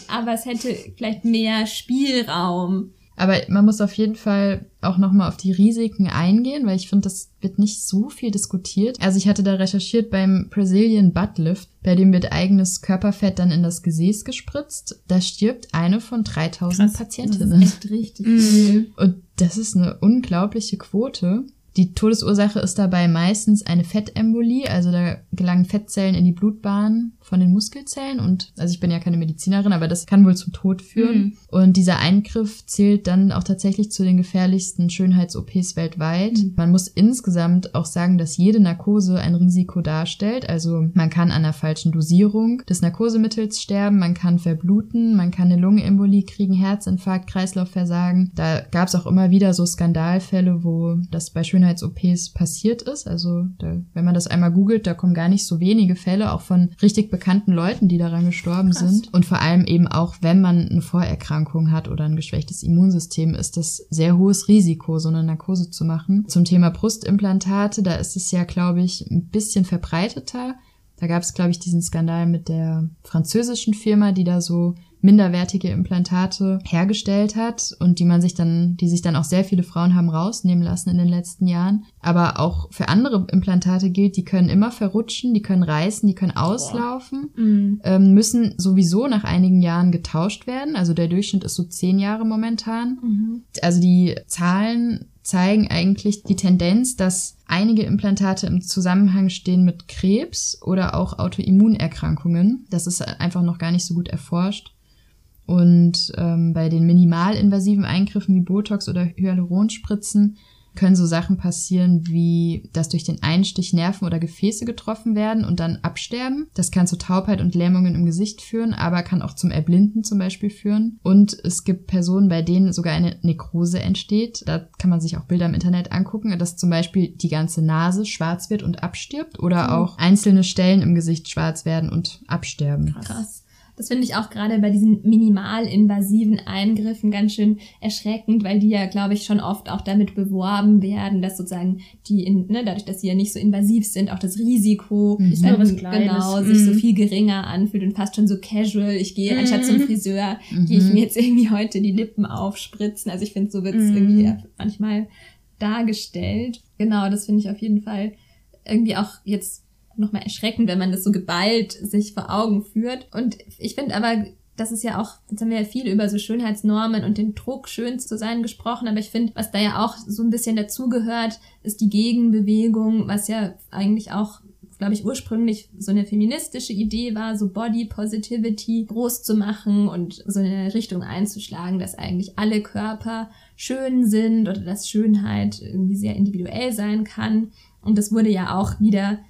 S2: aber es hätte vielleicht mehr Spielraum.
S1: Aber man muss auf jeden Fall auch nochmal auf die Risiken eingehen, weil ich finde, das wird nicht so viel diskutiert. Also ich hatte da recherchiert beim Brazilian Butt Lift, bei dem wird eigenes Körperfett dann in das Gesäß gespritzt. Da stirbt eine von 3000
S3: Krass.
S1: Patientinnen.
S2: Das ist echt richtig
S3: Mhm.
S2: viel.
S1: Und das ist eine unglaubliche Quote. Die Todesursache ist dabei meistens eine Fettembolie, also da gelangen Fettzellen in die Blutbahn von den Muskelzellen und, also ich bin ja keine Medizinerin, aber das kann wohl zum Tod führen.
S3: Mhm.
S1: Und dieser Eingriff zählt dann auch tatsächlich zu den gefährlichsten Schönheits-OPs weltweit.
S2: Mhm.
S1: Man muss insgesamt auch sagen, dass jede Narkose ein Risiko darstellt. Also man kann an der falschen Dosierung des Narkosemittels sterben, man kann verbluten, man kann eine Lungenembolie kriegen, Herzinfarkt, Kreislaufversagen. Da gab es auch immer wieder so Skandalfälle, wo das bei Schönheits-OPs passiert ist. Also da, wenn man das einmal googelt, da kommen gar nicht so wenige Fälle, auch von richtig bekannten Leuten, die daran gestorben
S2: Krass.
S1: sind. Und vor allem eben auch, wenn man eine Vorerkrankung hat oder ein geschwächtes Immunsystem, ist das sehr hohes Risiko, so eine Narkose zu machen. Zum Thema Brustimplantate, da ist es ja, glaube ich, ein bisschen verbreiteter. Da gab es, glaube ich, diesen Skandal mit der französischen Firma, die da so minderwertige Implantate hergestellt hat und die man sich dann, die sich dann auch sehr viele Frauen haben rausnehmen lassen in den letzten Jahren. Aber auch für andere Implantate gilt, die können immer verrutschen, die können reißen, die können auslaufen,
S3: Mhm.
S1: ähm, müssen sowieso nach einigen Jahren getauscht werden. Also der Durchschnitt ist so zehn Jahre momentan.
S2: Mhm.
S1: Also die Zahlen zeigen eigentlich die Tendenz, dass einige Implantate im Zusammenhang stehen mit Krebs oder auch Autoimmunerkrankungen. Das ist einfach noch gar nicht so gut erforscht. Und ähm, bei den minimalinvasiven Eingriffen wie Botox oder Hyaluronspritzen können so Sachen passieren, wie dass durch den Einstich Nerven oder Gefäße getroffen werden und dann absterben. Das kann zu Taubheit und Lähmungen im Gesicht führen, aber kann auch zum Erblinden zum Beispiel führen. Und es gibt Personen, bei denen sogar eine Nekrose entsteht. Da kann man sich auch Bilder im Internet angucken, dass zum Beispiel die ganze Nase schwarz wird und abstirbt oder
S2: Mhm.
S1: auch einzelne Stellen im Gesicht schwarz werden und absterben.
S2: Krass. Das finde ich auch gerade bei diesen minimalinvasiven Eingriffen ganz schön erschreckend, weil die ja, glaube ich, schon oft auch damit beworben werden, dass sozusagen die, in, ne, dadurch, dass sie ja nicht so invasiv sind, auch das Risiko
S1: Mhm.
S3: Ist nur was Kleines.
S2: genau sich so
S3: Mhm.
S2: viel geringer anfühlt und fast schon so casual. Ich gehe anstatt zum
S3: Mhm.
S2: Friseur,
S1: Mhm.
S2: gehe ich mir jetzt irgendwie heute die Lippen aufspritzen. Also ich finde, so wird es
S3: Mhm.
S2: irgendwie manchmal dargestellt. Genau, das finde ich auf jeden Fall irgendwie auch jetzt nochmal erschreckend, wenn man das so geballt sich vor Augen führt. Und ich finde aber, das ist ja auch, jetzt haben wir ja viel über so Schönheitsnormen und den Druck, schön zu sein gesprochen, aber ich finde, was da ja auch so ein bisschen dazugehört, ist die Gegenbewegung, was ja eigentlich auch glaube ich, ursprünglich so eine feministische Idee war, so Body Positivity groß zu machen und so eine Richtung einzuschlagen, dass eigentlich alle Körper schön sind oder dass Schönheit irgendwie sehr individuell sein kann. Und das wurde ja auch wieder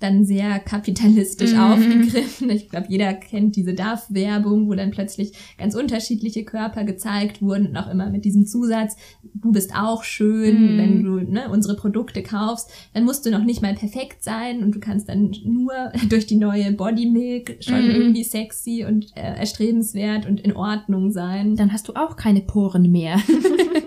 S2: dann sehr kapitalistisch mhm. aufgegriffen. Ich glaube, jeder kennt diese DAF-Werbung, wo dann plötzlich ganz unterschiedliche Körper gezeigt wurden und auch immer mit diesem Zusatz, du bist auch schön, mhm. wenn du ne, unsere Produkte kaufst, dann musst du noch nicht mal perfekt sein und du kannst dann nur durch die neue Body Milk schon mhm. irgendwie sexy und äh, erstrebenswert und in Ordnung sein.
S3: Dann hast du auch keine Poren mehr.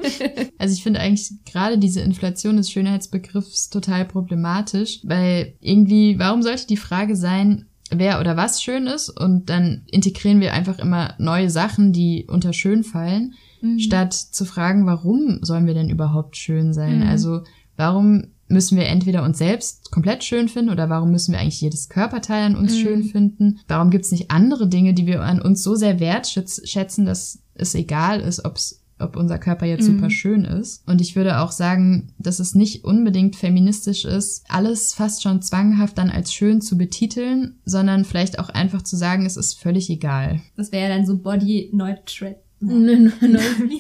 S1: also ich finde eigentlich gerade diese Inflation des Schönheitsbegriffs total problematisch, weil irgendwie warum sollte die Frage sein, wer oder was schön ist und dann integrieren wir einfach immer neue Sachen, die unter schön fallen, mhm. statt zu fragen, warum sollen wir denn überhaupt schön sein? Mhm. Also warum müssen wir entweder uns selbst komplett schön finden oder warum müssen wir eigentlich jedes Körperteil an uns mhm. schön finden? Warum gibt es nicht andere Dinge, die wir an uns so sehr wertschätzen, dass es egal ist, ob es ob unser Körper jetzt mhm. super schön ist. Und ich würde auch sagen, dass es nicht unbedingt feministisch ist, alles fast schon zwanghaft dann als schön zu betiteln, sondern vielleicht auch einfach zu sagen, es ist völlig egal.
S2: Das wäre ja dann so Body Neutral.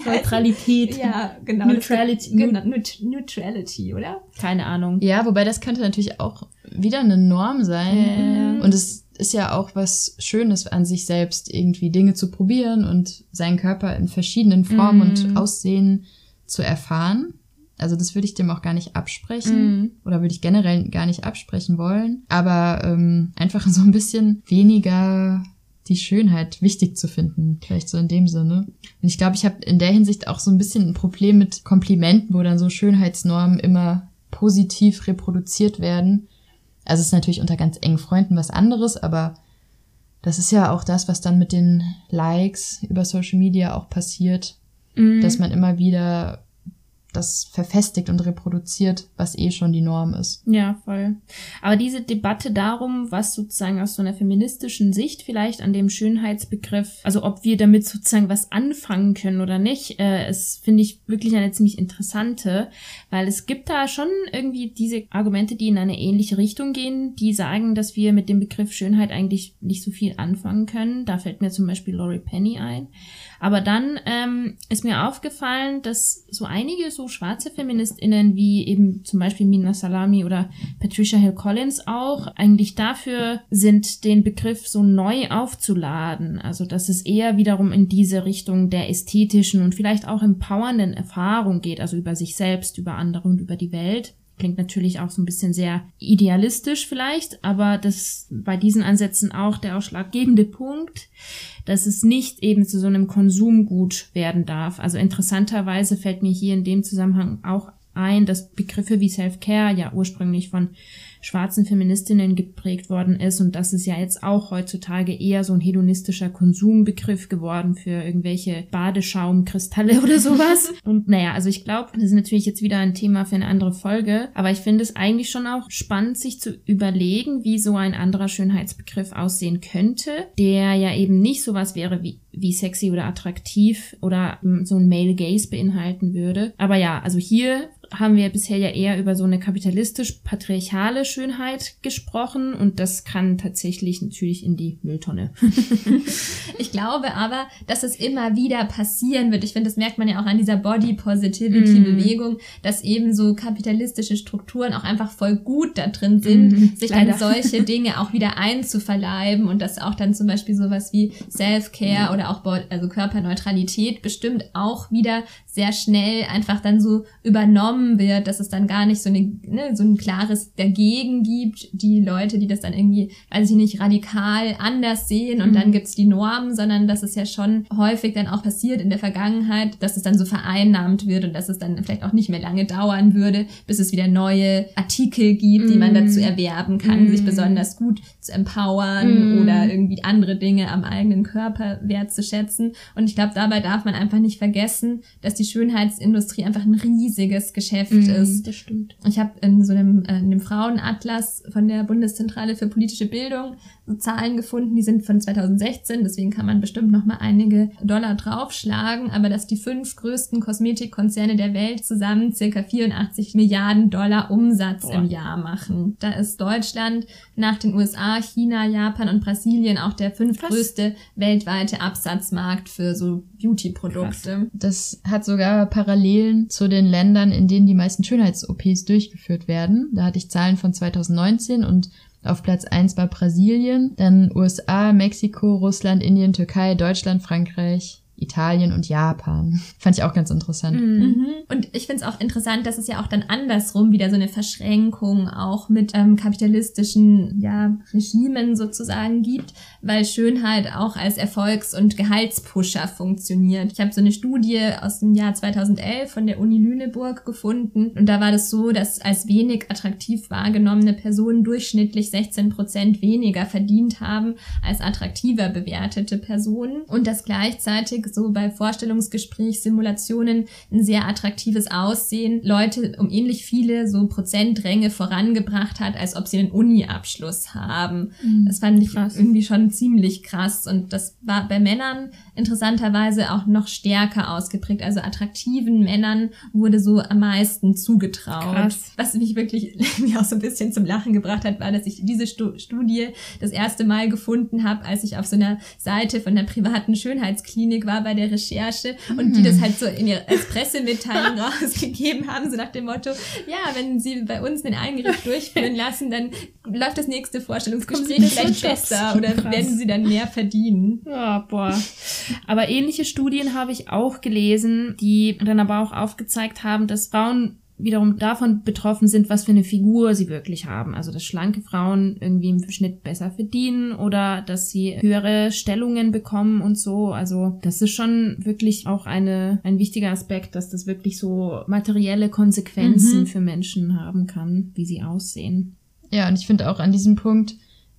S3: Neutralität.
S2: Ja, genau.
S3: Neutrality.
S2: Genau, Neutrality, oder?
S3: Keine Ahnung.
S1: Ja, wobei das könnte natürlich auch wieder eine Norm sein. Äh. Und es ist ja auch was Schönes an sich selbst, irgendwie Dinge zu probieren und seinen Körper in verschiedenen Formen mm. und mhm. Aussehen zu erfahren. Also das würde ich dem auch gar nicht absprechen mm. oder würde ich generell gar nicht absprechen wollen. Aber ähm, einfach so ein bisschen weniger die Schönheit wichtig zu finden, vielleicht so in dem Sinne. Und ich glaube, ich habe in der Hinsicht auch so ein bisschen ein Problem mit Komplimenten, wo dann so Schönheitsnormen immer positiv reproduziert werden also es ist natürlich unter ganz engen Freunden was anderes, aber das ist ja auch das, was dann mit den Likes über Social Media auch passiert, mhm. dass man immer wieder das verfestigt und reproduziert, was eh schon die Norm ist.
S3: Ja, voll. Aber diese Debatte darum, was sozusagen aus so einer feministischen Sicht vielleicht an dem Schönheitsbegriff, also ob wir damit sozusagen was anfangen können oder nicht, äh, ist, finde ich, wirklich eine ziemlich interessante, weil es gibt da schon irgendwie diese Argumente, die in eine ähnliche Richtung gehen, die sagen, dass wir mit dem Begriff Schönheit eigentlich nicht so viel anfangen können. Da fällt mir zum Beispiel Laurie Penny ein. Aber dann ähm, ist mir aufgefallen, dass so einige so schwarze FeministInnen wie eben zum Beispiel Mina Salami oder Patricia Hill Collins auch eigentlich dafür sind, den Begriff so neu aufzuladen. Also dass es eher wiederum in diese Richtung der ästhetischen und vielleicht auch empowernden Erfahrung geht, also über sich selbst, über andere und über die Welt. Klingt natürlich auch so ein bisschen sehr idealistisch vielleicht, aber das bei diesen Ansätzen auch der ausschlaggebende Punkt, dass es nicht eben zu so einem Konsumgut werden darf. Also interessanterweise fällt mir hier in dem Zusammenhang auch ein, dass Begriffe wie Self-Care ja ursprünglich von schwarzen Feministinnen geprägt worden ist und das ist ja jetzt auch heutzutage eher so ein hedonistischer Konsumbegriff geworden für irgendwelche Badeschaumkristalle oder sowas. und naja, also ich glaube, das ist natürlich jetzt wieder ein Thema für eine andere Folge, aber ich finde es eigentlich schon auch spannend, sich zu überlegen, wie so ein anderer Schönheitsbegriff aussehen könnte, der ja eben nicht sowas wäre wie wie sexy oder attraktiv oder so ein Male Gaze beinhalten würde. Aber ja, also hier haben wir bisher ja eher über so eine kapitalistisch-patriarchale Schönheit gesprochen und das kann tatsächlich natürlich in die Mülltonne.
S2: ich glaube aber, dass es immer wieder passieren wird. Ich finde, das merkt man ja auch an dieser Body Positivity mm. Bewegung, dass eben so kapitalistische Strukturen auch einfach voll gut da drin sind, mm, sich leider. dann solche Dinge auch wieder einzuverleiben und dass auch dann zum Beispiel sowas wie Self-Care mm. oder auch also Körperneutralität bestimmt auch wieder sehr schnell einfach dann so übernommen wird, dass es dann gar nicht so, eine, ne, so ein klares Dagegen gibt, die Leute, die das dann irgendwie, weiß ich nicht, radikal anders sehen und mhm. dann gibt's die Normen, sondern dass es ja schon häufig dann auch passiert in der Vergangenheit, dass es dann so vereinnahmt wird und dass es dann vielleicht auch nicht mehr lange dauern würde, bis es wieder neue Artikel gibt, mhm. die man mhm. dazu erwerben kann, mhm. sich besonders gut zu empowern mhm. oder irgendwie andere Dinge am eigenen Körper wertzuschätzen. Und ich glaube, dabei darf man einfach nicht vergessen, dass die die Schönheitsindustrie einfach ein riesiges Geschäft mm, ist.
S3: Das stimmt.
S2: Ich habe in so einem, äh, in einem Frauenarzt Atlas von der Bundeszentrale für politische Bildung so Zahlen gefunden, die sind von 2016, deswegen kann man bestimmt noch mal einige Dollar draufschlagen, aber dass die fünf größten Kosmetikkonzerne der Welt zusammen circa 84 Milliarden Dollar Umsatz Boah. im Jahr machen. Da ist Deutschland nach den USA, China, Japan und Brasilien auch der fünftgrößte weltweite Absatzmarkt für so Beauty-Produkte.
S1: Das hat sogar Parallelen zu den Ländern, in denen die meisten Schönheits-OPs durchgeführt werden. Da hatte ich Zahlen von 2019 und auf Platz 1 war Brasilien, dann USA, Mexiko, Russland, Indien, Türkei, Deutschland, Frankreich, Italien und Japan. Fand ich auch ganz interessant.
S2: Mhm. mhm. Und ich finde es auch interessant, dass es ja auch dann andersrum wieder so eine Verschränkung auch mit ähm, kapitalistischen ja, Regimen sozusagen gibt, weil Schönheit auch als Erfolgs- und Gehaltspusher funktioniert. Ich habe so eine Studie aus dem Jahr 2011 von der Uni Lüneburg gefunden und da war das so, dass als wenig attraktiv wahrgenommene Personen durchschnittlich 16 Prozent weniger verdient haben als attraktiver bewertete Personen und dass gleichzeitig so bei Vorstellungsgespräch, Simulationen ein sehr attraktives Aussehen Leute um ähnlich viele so Prozentränge vorangebracht hat, als ob sie einen Uni-Abschluss haben. Mhm. Das fand ich krass. irgendwie schon ziemlich krass und das war bei Männern interessanterweise auch noch stärker ausgeprägt. Also attraktiven Männern wurde so am meisten zugetraut. Krass. Was mich wirklich mir auch so ein bisschen zum Lachen gebracht hat, war, dass ich diese Stu Studie das erste Mal gefunden habe, als ich auf so einer Seite von einer privaten Schönheitsklinik war bei der Recherche und die das halt so in ihre, als Pressemitteilung rausgegeben haben, so nach dem Motto, ja, wenn sie bei uns den Eingriff durchführen lassen, dann läuft das nächste Vorstellungsgespräch vielleicht besser oder Krass. werden sie dann mehr verdienen.
S3: Ja, boah. Aber ähnliche Studien habe ich auch gelesen, die dann aber auch aufgezeigt haben, dass Frauen wiederum davon betroffen sind, was für eine Figur sie wirklich haben. Also dass schlanke Frauen irgendwie im Schnitt besser verdienen oder dass sie höhere Stellungen bekommen und so. Also das ist schon wirklich auch eine, ein wichtiger Aspekt, dass das wirklich so materielle Konsequenzen mhm. für Menschen haben kann, wie sie aussehen.
S1: Ja, und ich finde auch an diesem Punkt,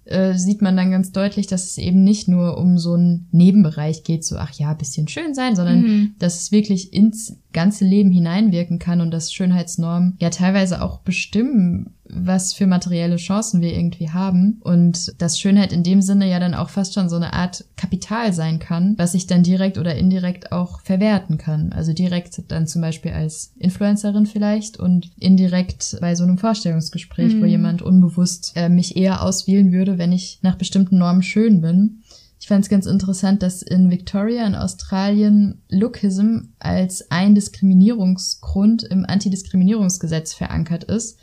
S1: äh, sieht man dann ganz deutlich, dass es eben nicht nur um so einen Nebenbereich geht, so ach ja, bisschen schön sein, sondern mhm. dass es wirklich ins ganze Leben hineinwirken kann und dass Schönheitsnormen ja teilweise auch bestimmen, was für materielle Chancen wir irgendwie haben und dass Schönheit in dem Sinne ja dann auch fast schon so eine Art Kapital sein kann, was ich dann direkt oder indirekt auch verwerten kann. Also direkt dann zum Beispiel als Influencerin vielleicht und indirekt bei so einem Vorstellungsgespräch, mhm. wo jemand unbewusst äh, mich eher auswählen würde, wenn ich nach bestimmten Normen schön bin. Ich fand es ganz interessant, dass in Victoria in Australien Lookism als ein Diskriminierungsgrund im Antidiskriminierungsgesetz verankert ist.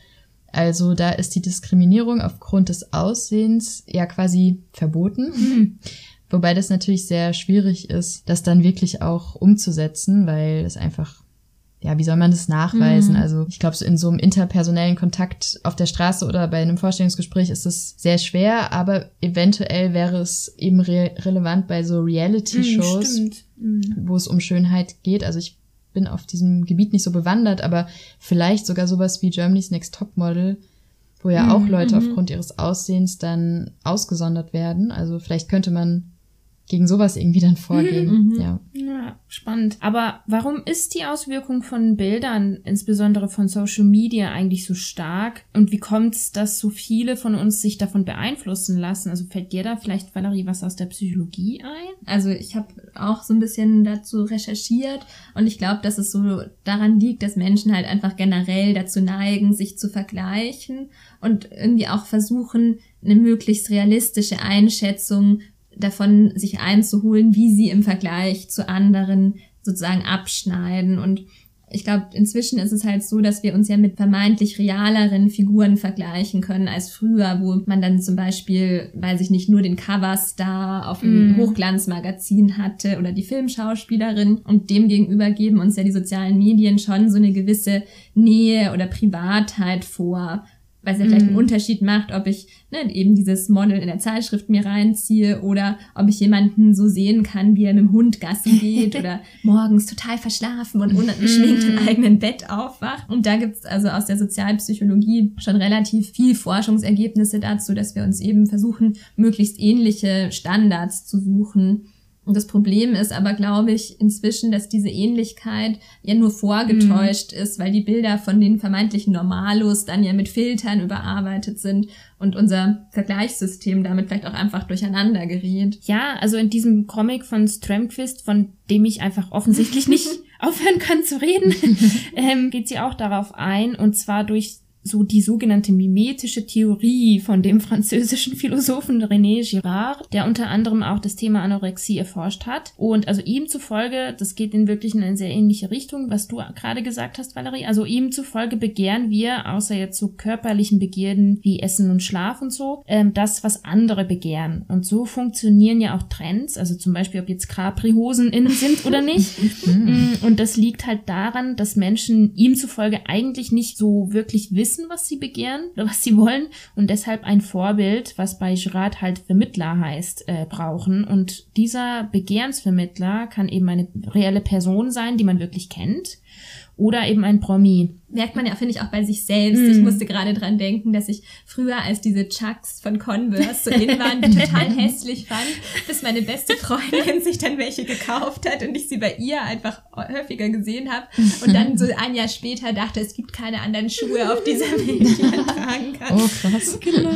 S1: Also da ist die Diskriminierung aufgrund des Aussehens ja quasi verboten. Mhm. Wobei das natürlich sehr schwierig ist, das dann wirklich auch umzusetzen, weil es einfach ja, wie soll man das nachweisen? Mhm. Also ich glaube, so in so einem interpersonellen Kontakt auf der Straße oder bei einem Vorstellungsgespräch ist es sehr schwer, aber eventuell wäre es eben re relevant bei so Reality-Shows, mhm, mhm. wo es um Schönheit geht. Also ich bin auf diesem Gebiet nicht so bewandert, aber vielleicht sogar sowas wie Germany's Next Topmodel, wo ja auch mhm, Leute mhm. aufgrund ihres Aussehens dann ausgesondert werden. Also vielleicht könnte man gegen sowas irgendwie dann vorgehen. Mhm. Ja.
S3: ja, spannend. Aber warum ist die Auswirkung von Bildern, insbesondere von Social Media, eigentlich so stark? Und wie kommt es, dass so viele von uns sich davon beeinflussen lassen? Also fällt dir da vielleicht, Valerie, was aus der Psychologie ein?
S2: Also ich habe auch so ein bisschen dazu recherchiert und ich glaube, dass es so daran liegt, dass Menschen halt einfach generell dazu neigen, sich zu vergleichen und irgendwie auch versuchen, eine möglichst realistische Einschätzung davon sich einzuholen, wie sie im Vergleich zu anderen sozusagen abschneiden. Und ich glaube, inzwischen ist es halt so, dass wir uns ja mit vermeintlich realeren Figuren vergleichen können als früher, wo man dann zum Beispiel, weiß ich nicht, nur den Coverstar auf einem mm. Hochglanzmagazin hatte oder die Filmschauspielerin. Und dem gegenüber geben uns ja die sozialen Medien schon so eine gewisse Nähe oder Privatheit vor weil es ja vielleicht einen mhm. Unterschied macht, ob ich ne, eben dieses Model in der Zeitschrift mir reinziehe oder ob ich jemanden so sehen kann, wie er mit dem Hund gassen geht oder morgens total verschlafen und ungeschminkt im mhm. eigenen Bett aufwacht. Und da gibt's also aus der Sozialpsychologie schon relativ viel Forschungsergebnisse dazu, dass wir uns eben versuchen, möglichst ähnliche Standards zu suchen das Problem ist aber, glaube ich, inzwischen, dass diese Ähnlichkeit ja nur vorgetäuscht mhm. ist, weil die Bilder von den vermeintlichen Normalos dann ja mit Filtern überarbeitet sind und unser Vergleichssystem damit vielleicht auch einfach durcheinander gerät.
S3: Ja, also in diesem Comic von Strömquist, von dem ich einfach offensichtlich nicht aufhören kann zu reden, ähm, geht sie auch darauf ein, und zwar durch so die sogenannte mimetische Theorie von dem französischen Philosophen René Girard, der unter anderem auch das Thema Anorexie erforscht hat. Und also ihm zufolge, das geht in wirklich in eine sehr ähnliche Richtung, was du gerade gesagt hast, Valerie, also ihm zufolge begehren wir, außer jetzt so körperlichen Begierden wie Essen und Schlaf und so, ähm, das, was andere begehren. Und so funktionieren ja auch Trends, also zum Beispiel, ob jetzt Capri-Hosen innen sind oder nicht. Mm, und das liegt halt daran, dass Menschen ihm zufolge eigentlich nicht so wirklich wissen, wissen, was sie begehren oder was sie wollen und deshalb ein Vorbild, was bei Girard halt Vermittler heißt, äh, brauchen. Und dieser Begehrensvermittler kann eben eine reelle Person sein, die man wirklich kennt oder eben ein Promi
S2: merkt man ja, finde ich, auch bei sich selbst. Mm. Ich musste gerade dran denken, dass ich früher, als diese Chucks von Converse so in waren, die total hässlich fand, bis meine beste Freundin sich dann welche gekauft hat und ich sie bei ihr einfach häufiger gesehen habe und dann so ein Jahr später dachte, es gibt keine anderen Schuhe auf dieser Welt, die man tragen kann.
S3: Oh, krass. Genau.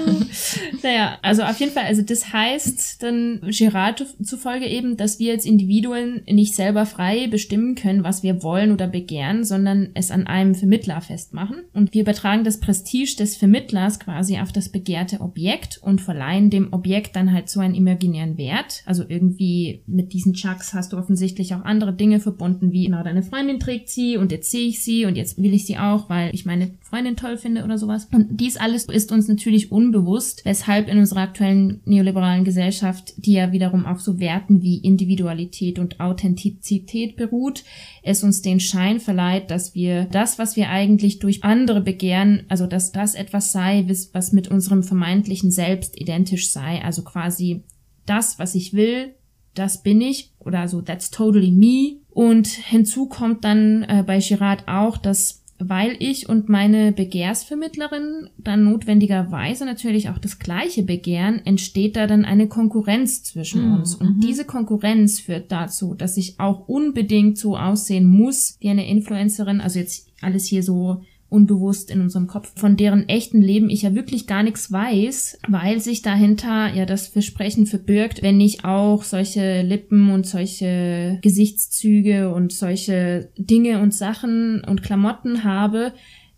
S3: naja, also auf jeden Fall, also das heißt dann Girard zufolge eben, dass wir als Individuen nicht selber frei bestimmen können, was wir wollen oder begehren, sondern es an einem Vermittler festmachen. Und wir übertragen das Prestige des Vermittlers quasi auf das begehrte Objekt und verleihen dem Objekt dann halt so einen imaginären Wert. Also irgendwie mit diesen Chucks hast du offensichtlich auch andere Dinge verbunden, wie genau deine Freundin trägt sie und jetzt sehe ich sie und jetzt will ich sie auch, weil ich meine Freundin toll finde oder sowas. Und dies alles ist uns natürlich unbewusst, weshalb in unserer aktuellen neoliberalen Gesellschaft, die ja wiederum auf so Werten wie Individualität und Authentizität beruht, es uns den Schein verleiht, dass wir das, was wir eigentlich durch andere begehren, also dass das etwas sei, was mit unserem vermeintlichen Selbst identisch sei, also quasi das, was ich will, das bin ich oder so that's totally me. Und hinzu kommt dann äh, bei Girard auch, dass weil ich und meine Begehrsvermittlerin dann notwendigerweise natürlich auch das gleiche begehren, entsteht da dann eine Konkurrenz zwischen mhm. uns. Und mhm. diese Konkurrenz führt dazu, dass ich auch unbedingt so aussehen muss wie eine Influencerin, also jetzt alles hier so unbewusst in unserem Kopf, von deren echten Leben ich ja wirklich gar nichts weiß, weil sich dahinter ja das Versprechen verbirgt, wenn ich auch solche Lippen und solche Gesichtszüge und solche Dinge und Sachen und Klamotten habe,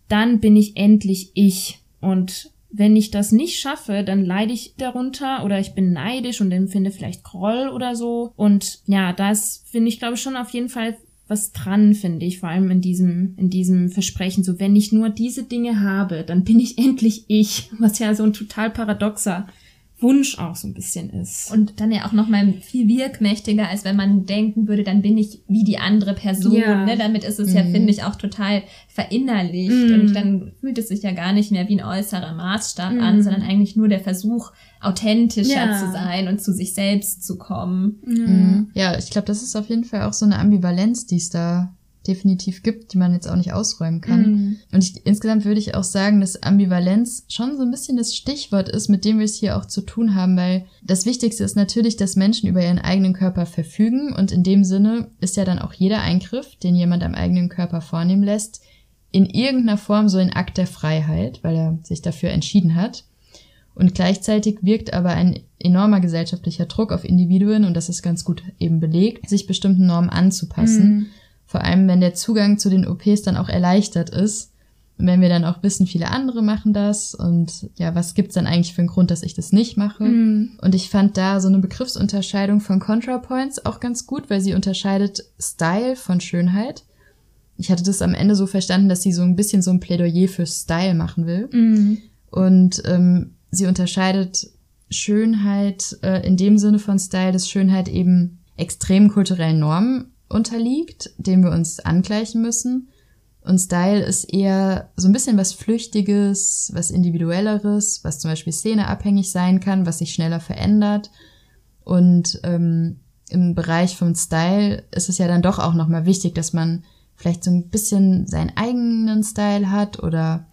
S3: dann bin ich endlich ich. Und wenn ich das nicht schaffe, dann leide ich darunter oder ich bin neidisch und empfinde vielleicht Groll oder so. Und ja, das finde ich, glaube ich, schon auf jeden Fall was dran, finde ich, vor allem in diesem, in diesem Versprechen. So, wenn ich nur diese Dinge habe, dann bin ich endlich ich, was ja so ein total paradoxer Wunsch auch so ein bisschen ist.
S2: Und dann ja auch nochmal viel wirkmächtiger, als wenn man denken würde, dann bin ich wie die andere Person. Ja. Ne? Damit ist es mhm. ja, finde ich, auch total verinnerlicht. Mhm. Und dann fühlt es sich ja gar nicht mehr wie ein äußerer Maßstab mhm. an, sondern eigentlich nur der Versuch, authentischer ja. zu sein und zu sich selbst zu kommen.
S1: Mhm. Ja, ich glaube, das ist auf jeden Fall auch so eine Ambivalenz, die es da definitiv gibt, die man jetzt auch nicht ausräumen kann. Mhm. Und ich, insgesamt würde ich auch sagen, dass Ambivalenz schon so ein bisschen das Stichwort ist, mit dem wir es hier auch zu tun haben, weil das Wichtigste ist natürlich, dass Menschen über ihren eigenen Körper verfügen und in dem Sinne ist ja dann auch jeder Eingriff, den jemand am eigenen Körper vornehmen lässt, in irgendeiner Form so ein Akt der Freiheit, weil er sich dafür entschieden hat. Und gleichzeitig wirkt aber ein enormer gesellschaftlicher Druck auf Individuen, und das ist ganz gut eben belegt, sich bestimmten Normen anzupassen. Mhm. Vor allem, wenn der Zugang zu den OPs dann auch erleichtert ist. Und wenn wir dann auch wissen, viele andere machen das und ja, was gibt's dann eigentlich für einen Grund, dass ich das nicht mache? Mhm. Und ich fand da so eine Begriffsunterscheidung von ContraPoints auch ganz gut, weil sie unterscheidet Style von Schönheit. Ich hatte das am Ende so verstanden, dass sie so ein bisschen so ein Plädoyer für Style machen will. Mhm. Und ähm, sie unterscheidet Schönheit äh, in dem Sinne von Style, dass Schönheit eben extrem kulturellen Normen unterliegt, dem wir uns angleichen müssen. Und Style ist eher so ein bisschen was Flüchtiges, was Individuelleres, was zum Beispiel szeneabhängig sein kann, was sich schneller verändert. Und ähm, im Bereich vom Style ist es ja dann doch auch nochmal wichtig, dass man vielleicht so ein bisschen seinen eigenen Style hat oder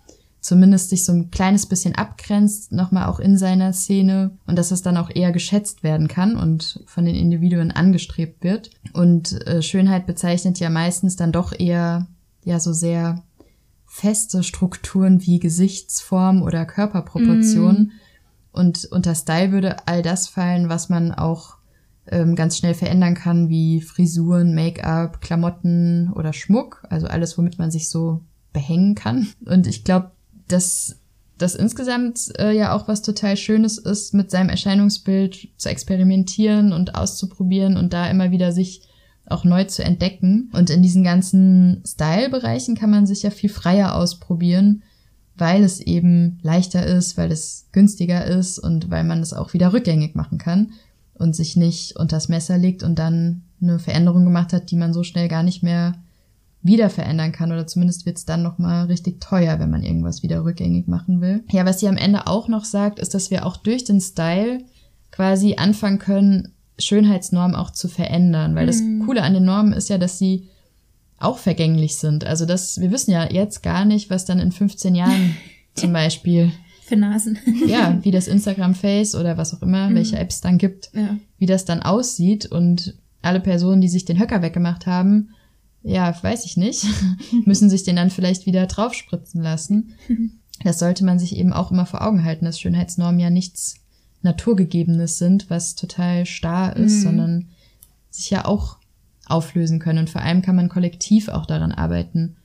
S1: zumindest sich so ein kleines bisschen abgrenzt, nochmal auch in seiner Szene und dass es dann auch eher geschätzt werden kann und von den Individuen angestrebt wird. Und äh, Schönheit bezeichnet ja meistens dann doch eher ja so sehr feste Strukturen wie Gesichtsform oder Körperproportion. Mm. Und unter Style würde all das fallen, was man auch ähm, ganz schnell verändern kann, wie Frisuren, Make-up, Klamotten oder Schmuck. Also alles, womit man sich so behängen kann. Und ich glaube, dass das insgesamt äh, ja auch was total Schönes ist, mit seinem Erscheinungsbild zu experimentieren und auszuprobieren und da immer wieder sich auch neu zu entdecken. Und in diesen ganzen Style-Bereichen kann man sich ja viel freier ausprobieren, weil es eben leichter ist, weil es günstiger ist und weil man es auch wieder rückgängig machen kann und sich nicht unters Messer legt und dann eine Veränderung gemacht hat, die man so schnell gar nicht mehr wieder verändern kann oder zumindest wird es dann nochmal richtig teuer, wenn man irgendwas wieder rückgängig machen will. Ja, was sie am Ende auch noch sagt, ist, dass wir auch durch den Style quasi anfangen können, Schönheitsnormen auch zu verändern, weil mhm. das Coole an den Normen ist ja, dass sie auch vergänglich sind. Also das, wir wissen ja jetzt gar nicht, was dann in 15 Jahren zum Beispiel
S3: für Nasen.
S1: ja, wie das Instagram Face oder was auch immer, mhm. welche Apps dann gibt, ja. wie das dann aussieht und alle Personen, die sich den Höcker weggemacht haben, ja, weiß ich nicht, müssen sich den dann vielleicht wieder draufspritzen lassen. Das sollte man sich eben auch immer vor Augen halten, dass Schönheitsnormen ja nichts Naturgegebenes sind, was total starr ist, mhm. sondern sich ja auch auflösen können. Und vor allem kann man kollektiv auch daran arbeiten,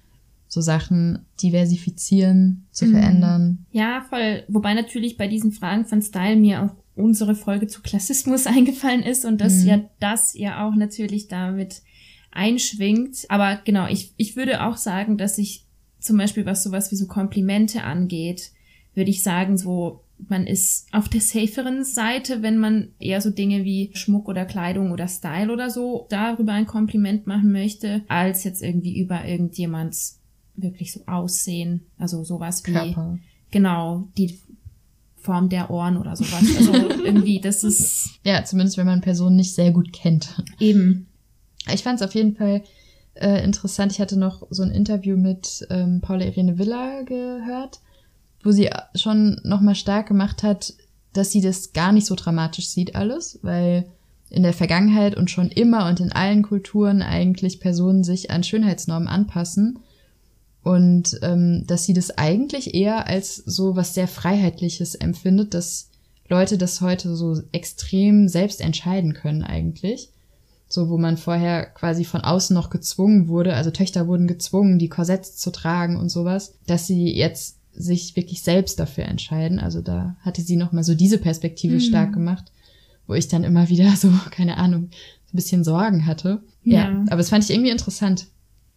S1: so Sachen diversifizieren, zu mhm. verändern.
S3: Ja, voll. Wobei natürlich bei diesen Fragen von Style mir auch unsere Folge zu Klassismus eingefallen ist und dass mhm. ja das ja auch natürlich damit einschwingt. Aber genau, ich, ich würde auch sagen, dass ich zum Beispiel, was sowas wie so Komplimente angeht, würde ich sagen, so, man ist auf der saferen Seite, wenn man eher so Dinge wie Schmuck oder Kleidung oder Style oder so darüber ein Kompliment machen möchte, als jetzt irgendwie über irgendjemands wirklich so Aussehen. Also sowas wie, Körper. genau, die Form der Ohren oder sowas. Also irgendwie, das ist.
S1: Ja, zumindest wenn man Personen nicht sehr gut kennt.
S3: Eben.
S1: Ich fand es auf jeden Fall äh, interessant. Ich hatte noch so ein Interview mit ähm, Paula Irene Villa gehört, wo sie schon nochmal stark gemacht hat, dass sie das gar nicht so dramatisch sieht alles, weil in der Vergangenheit und schon immer und in allen Kulturen eigentlich Personen sich an Schönheitsnormen anpassen und ähm, dass sie das eigentlich eher als so was sehr Freiheitliches empfindet, dass Leute das heute so extrem selbst entscheiden können eigentlich so wo man vorher quasi von außen noch gezwungen wurde, also Töchter wurden gezwungen, die Korsetts zu tragen und sowas, dass sie jetzt sich wirklich selbst dafür entscheiden. Also da hatte sie nochmal so diese Perspektive mhm. stark gemacht, wo ich dann immer wieder so, keine Ahnung, so ein bisschen Sorgen hatte. Ja, ja aber es fand ich irgendwie interessant.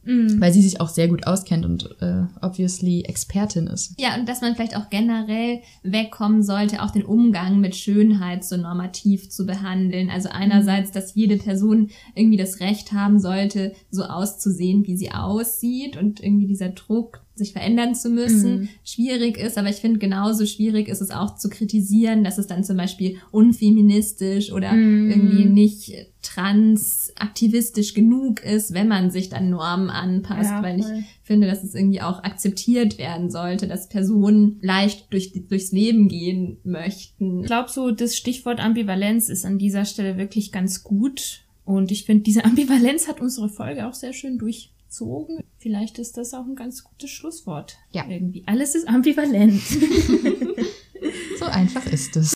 S1: Mhm. Weil sie sich auch sehr gut auskennt und äh, obviously Expertin ist.
S2: Ja, und dass man vielleicht auch generell wegkommen sollte, auch den Umgang mit Schönheit so normativ zu behandeln. Also einerseits, dass jede Person irgendwie das Recht haben sollte, so auszusehen, wie sie aussieht und irgendwie dieser Druck, sich verändern zu müssen, mhm. schwierig ist. Aber ich finde, genauso schwierig ist es auch zu kritisieren, dass es dann zum Beispiel unfeministisch oder mhm. irgendwie nicht transaktivistisch genug ist, wenn man sich dann Normen anpasst, ja, weil ich finde, dass es irgendwie auch akzeptiert werden sollte, dass Personen leicht durch, durchs Leben gehen möchten.
S3: Ich glaube so, das Stichwort Ambivalenz ist an dieser Stelle wirklich ganz gut. Und ich finde, diese Ambivalenz hat unsere Folge auch sehr schön durch gezogen. Vielleicht ist das auch ein ganz gutes Schlusswort. Ja. Irgendwie. Alles ist ambivalent.
S1: so einfach ist es.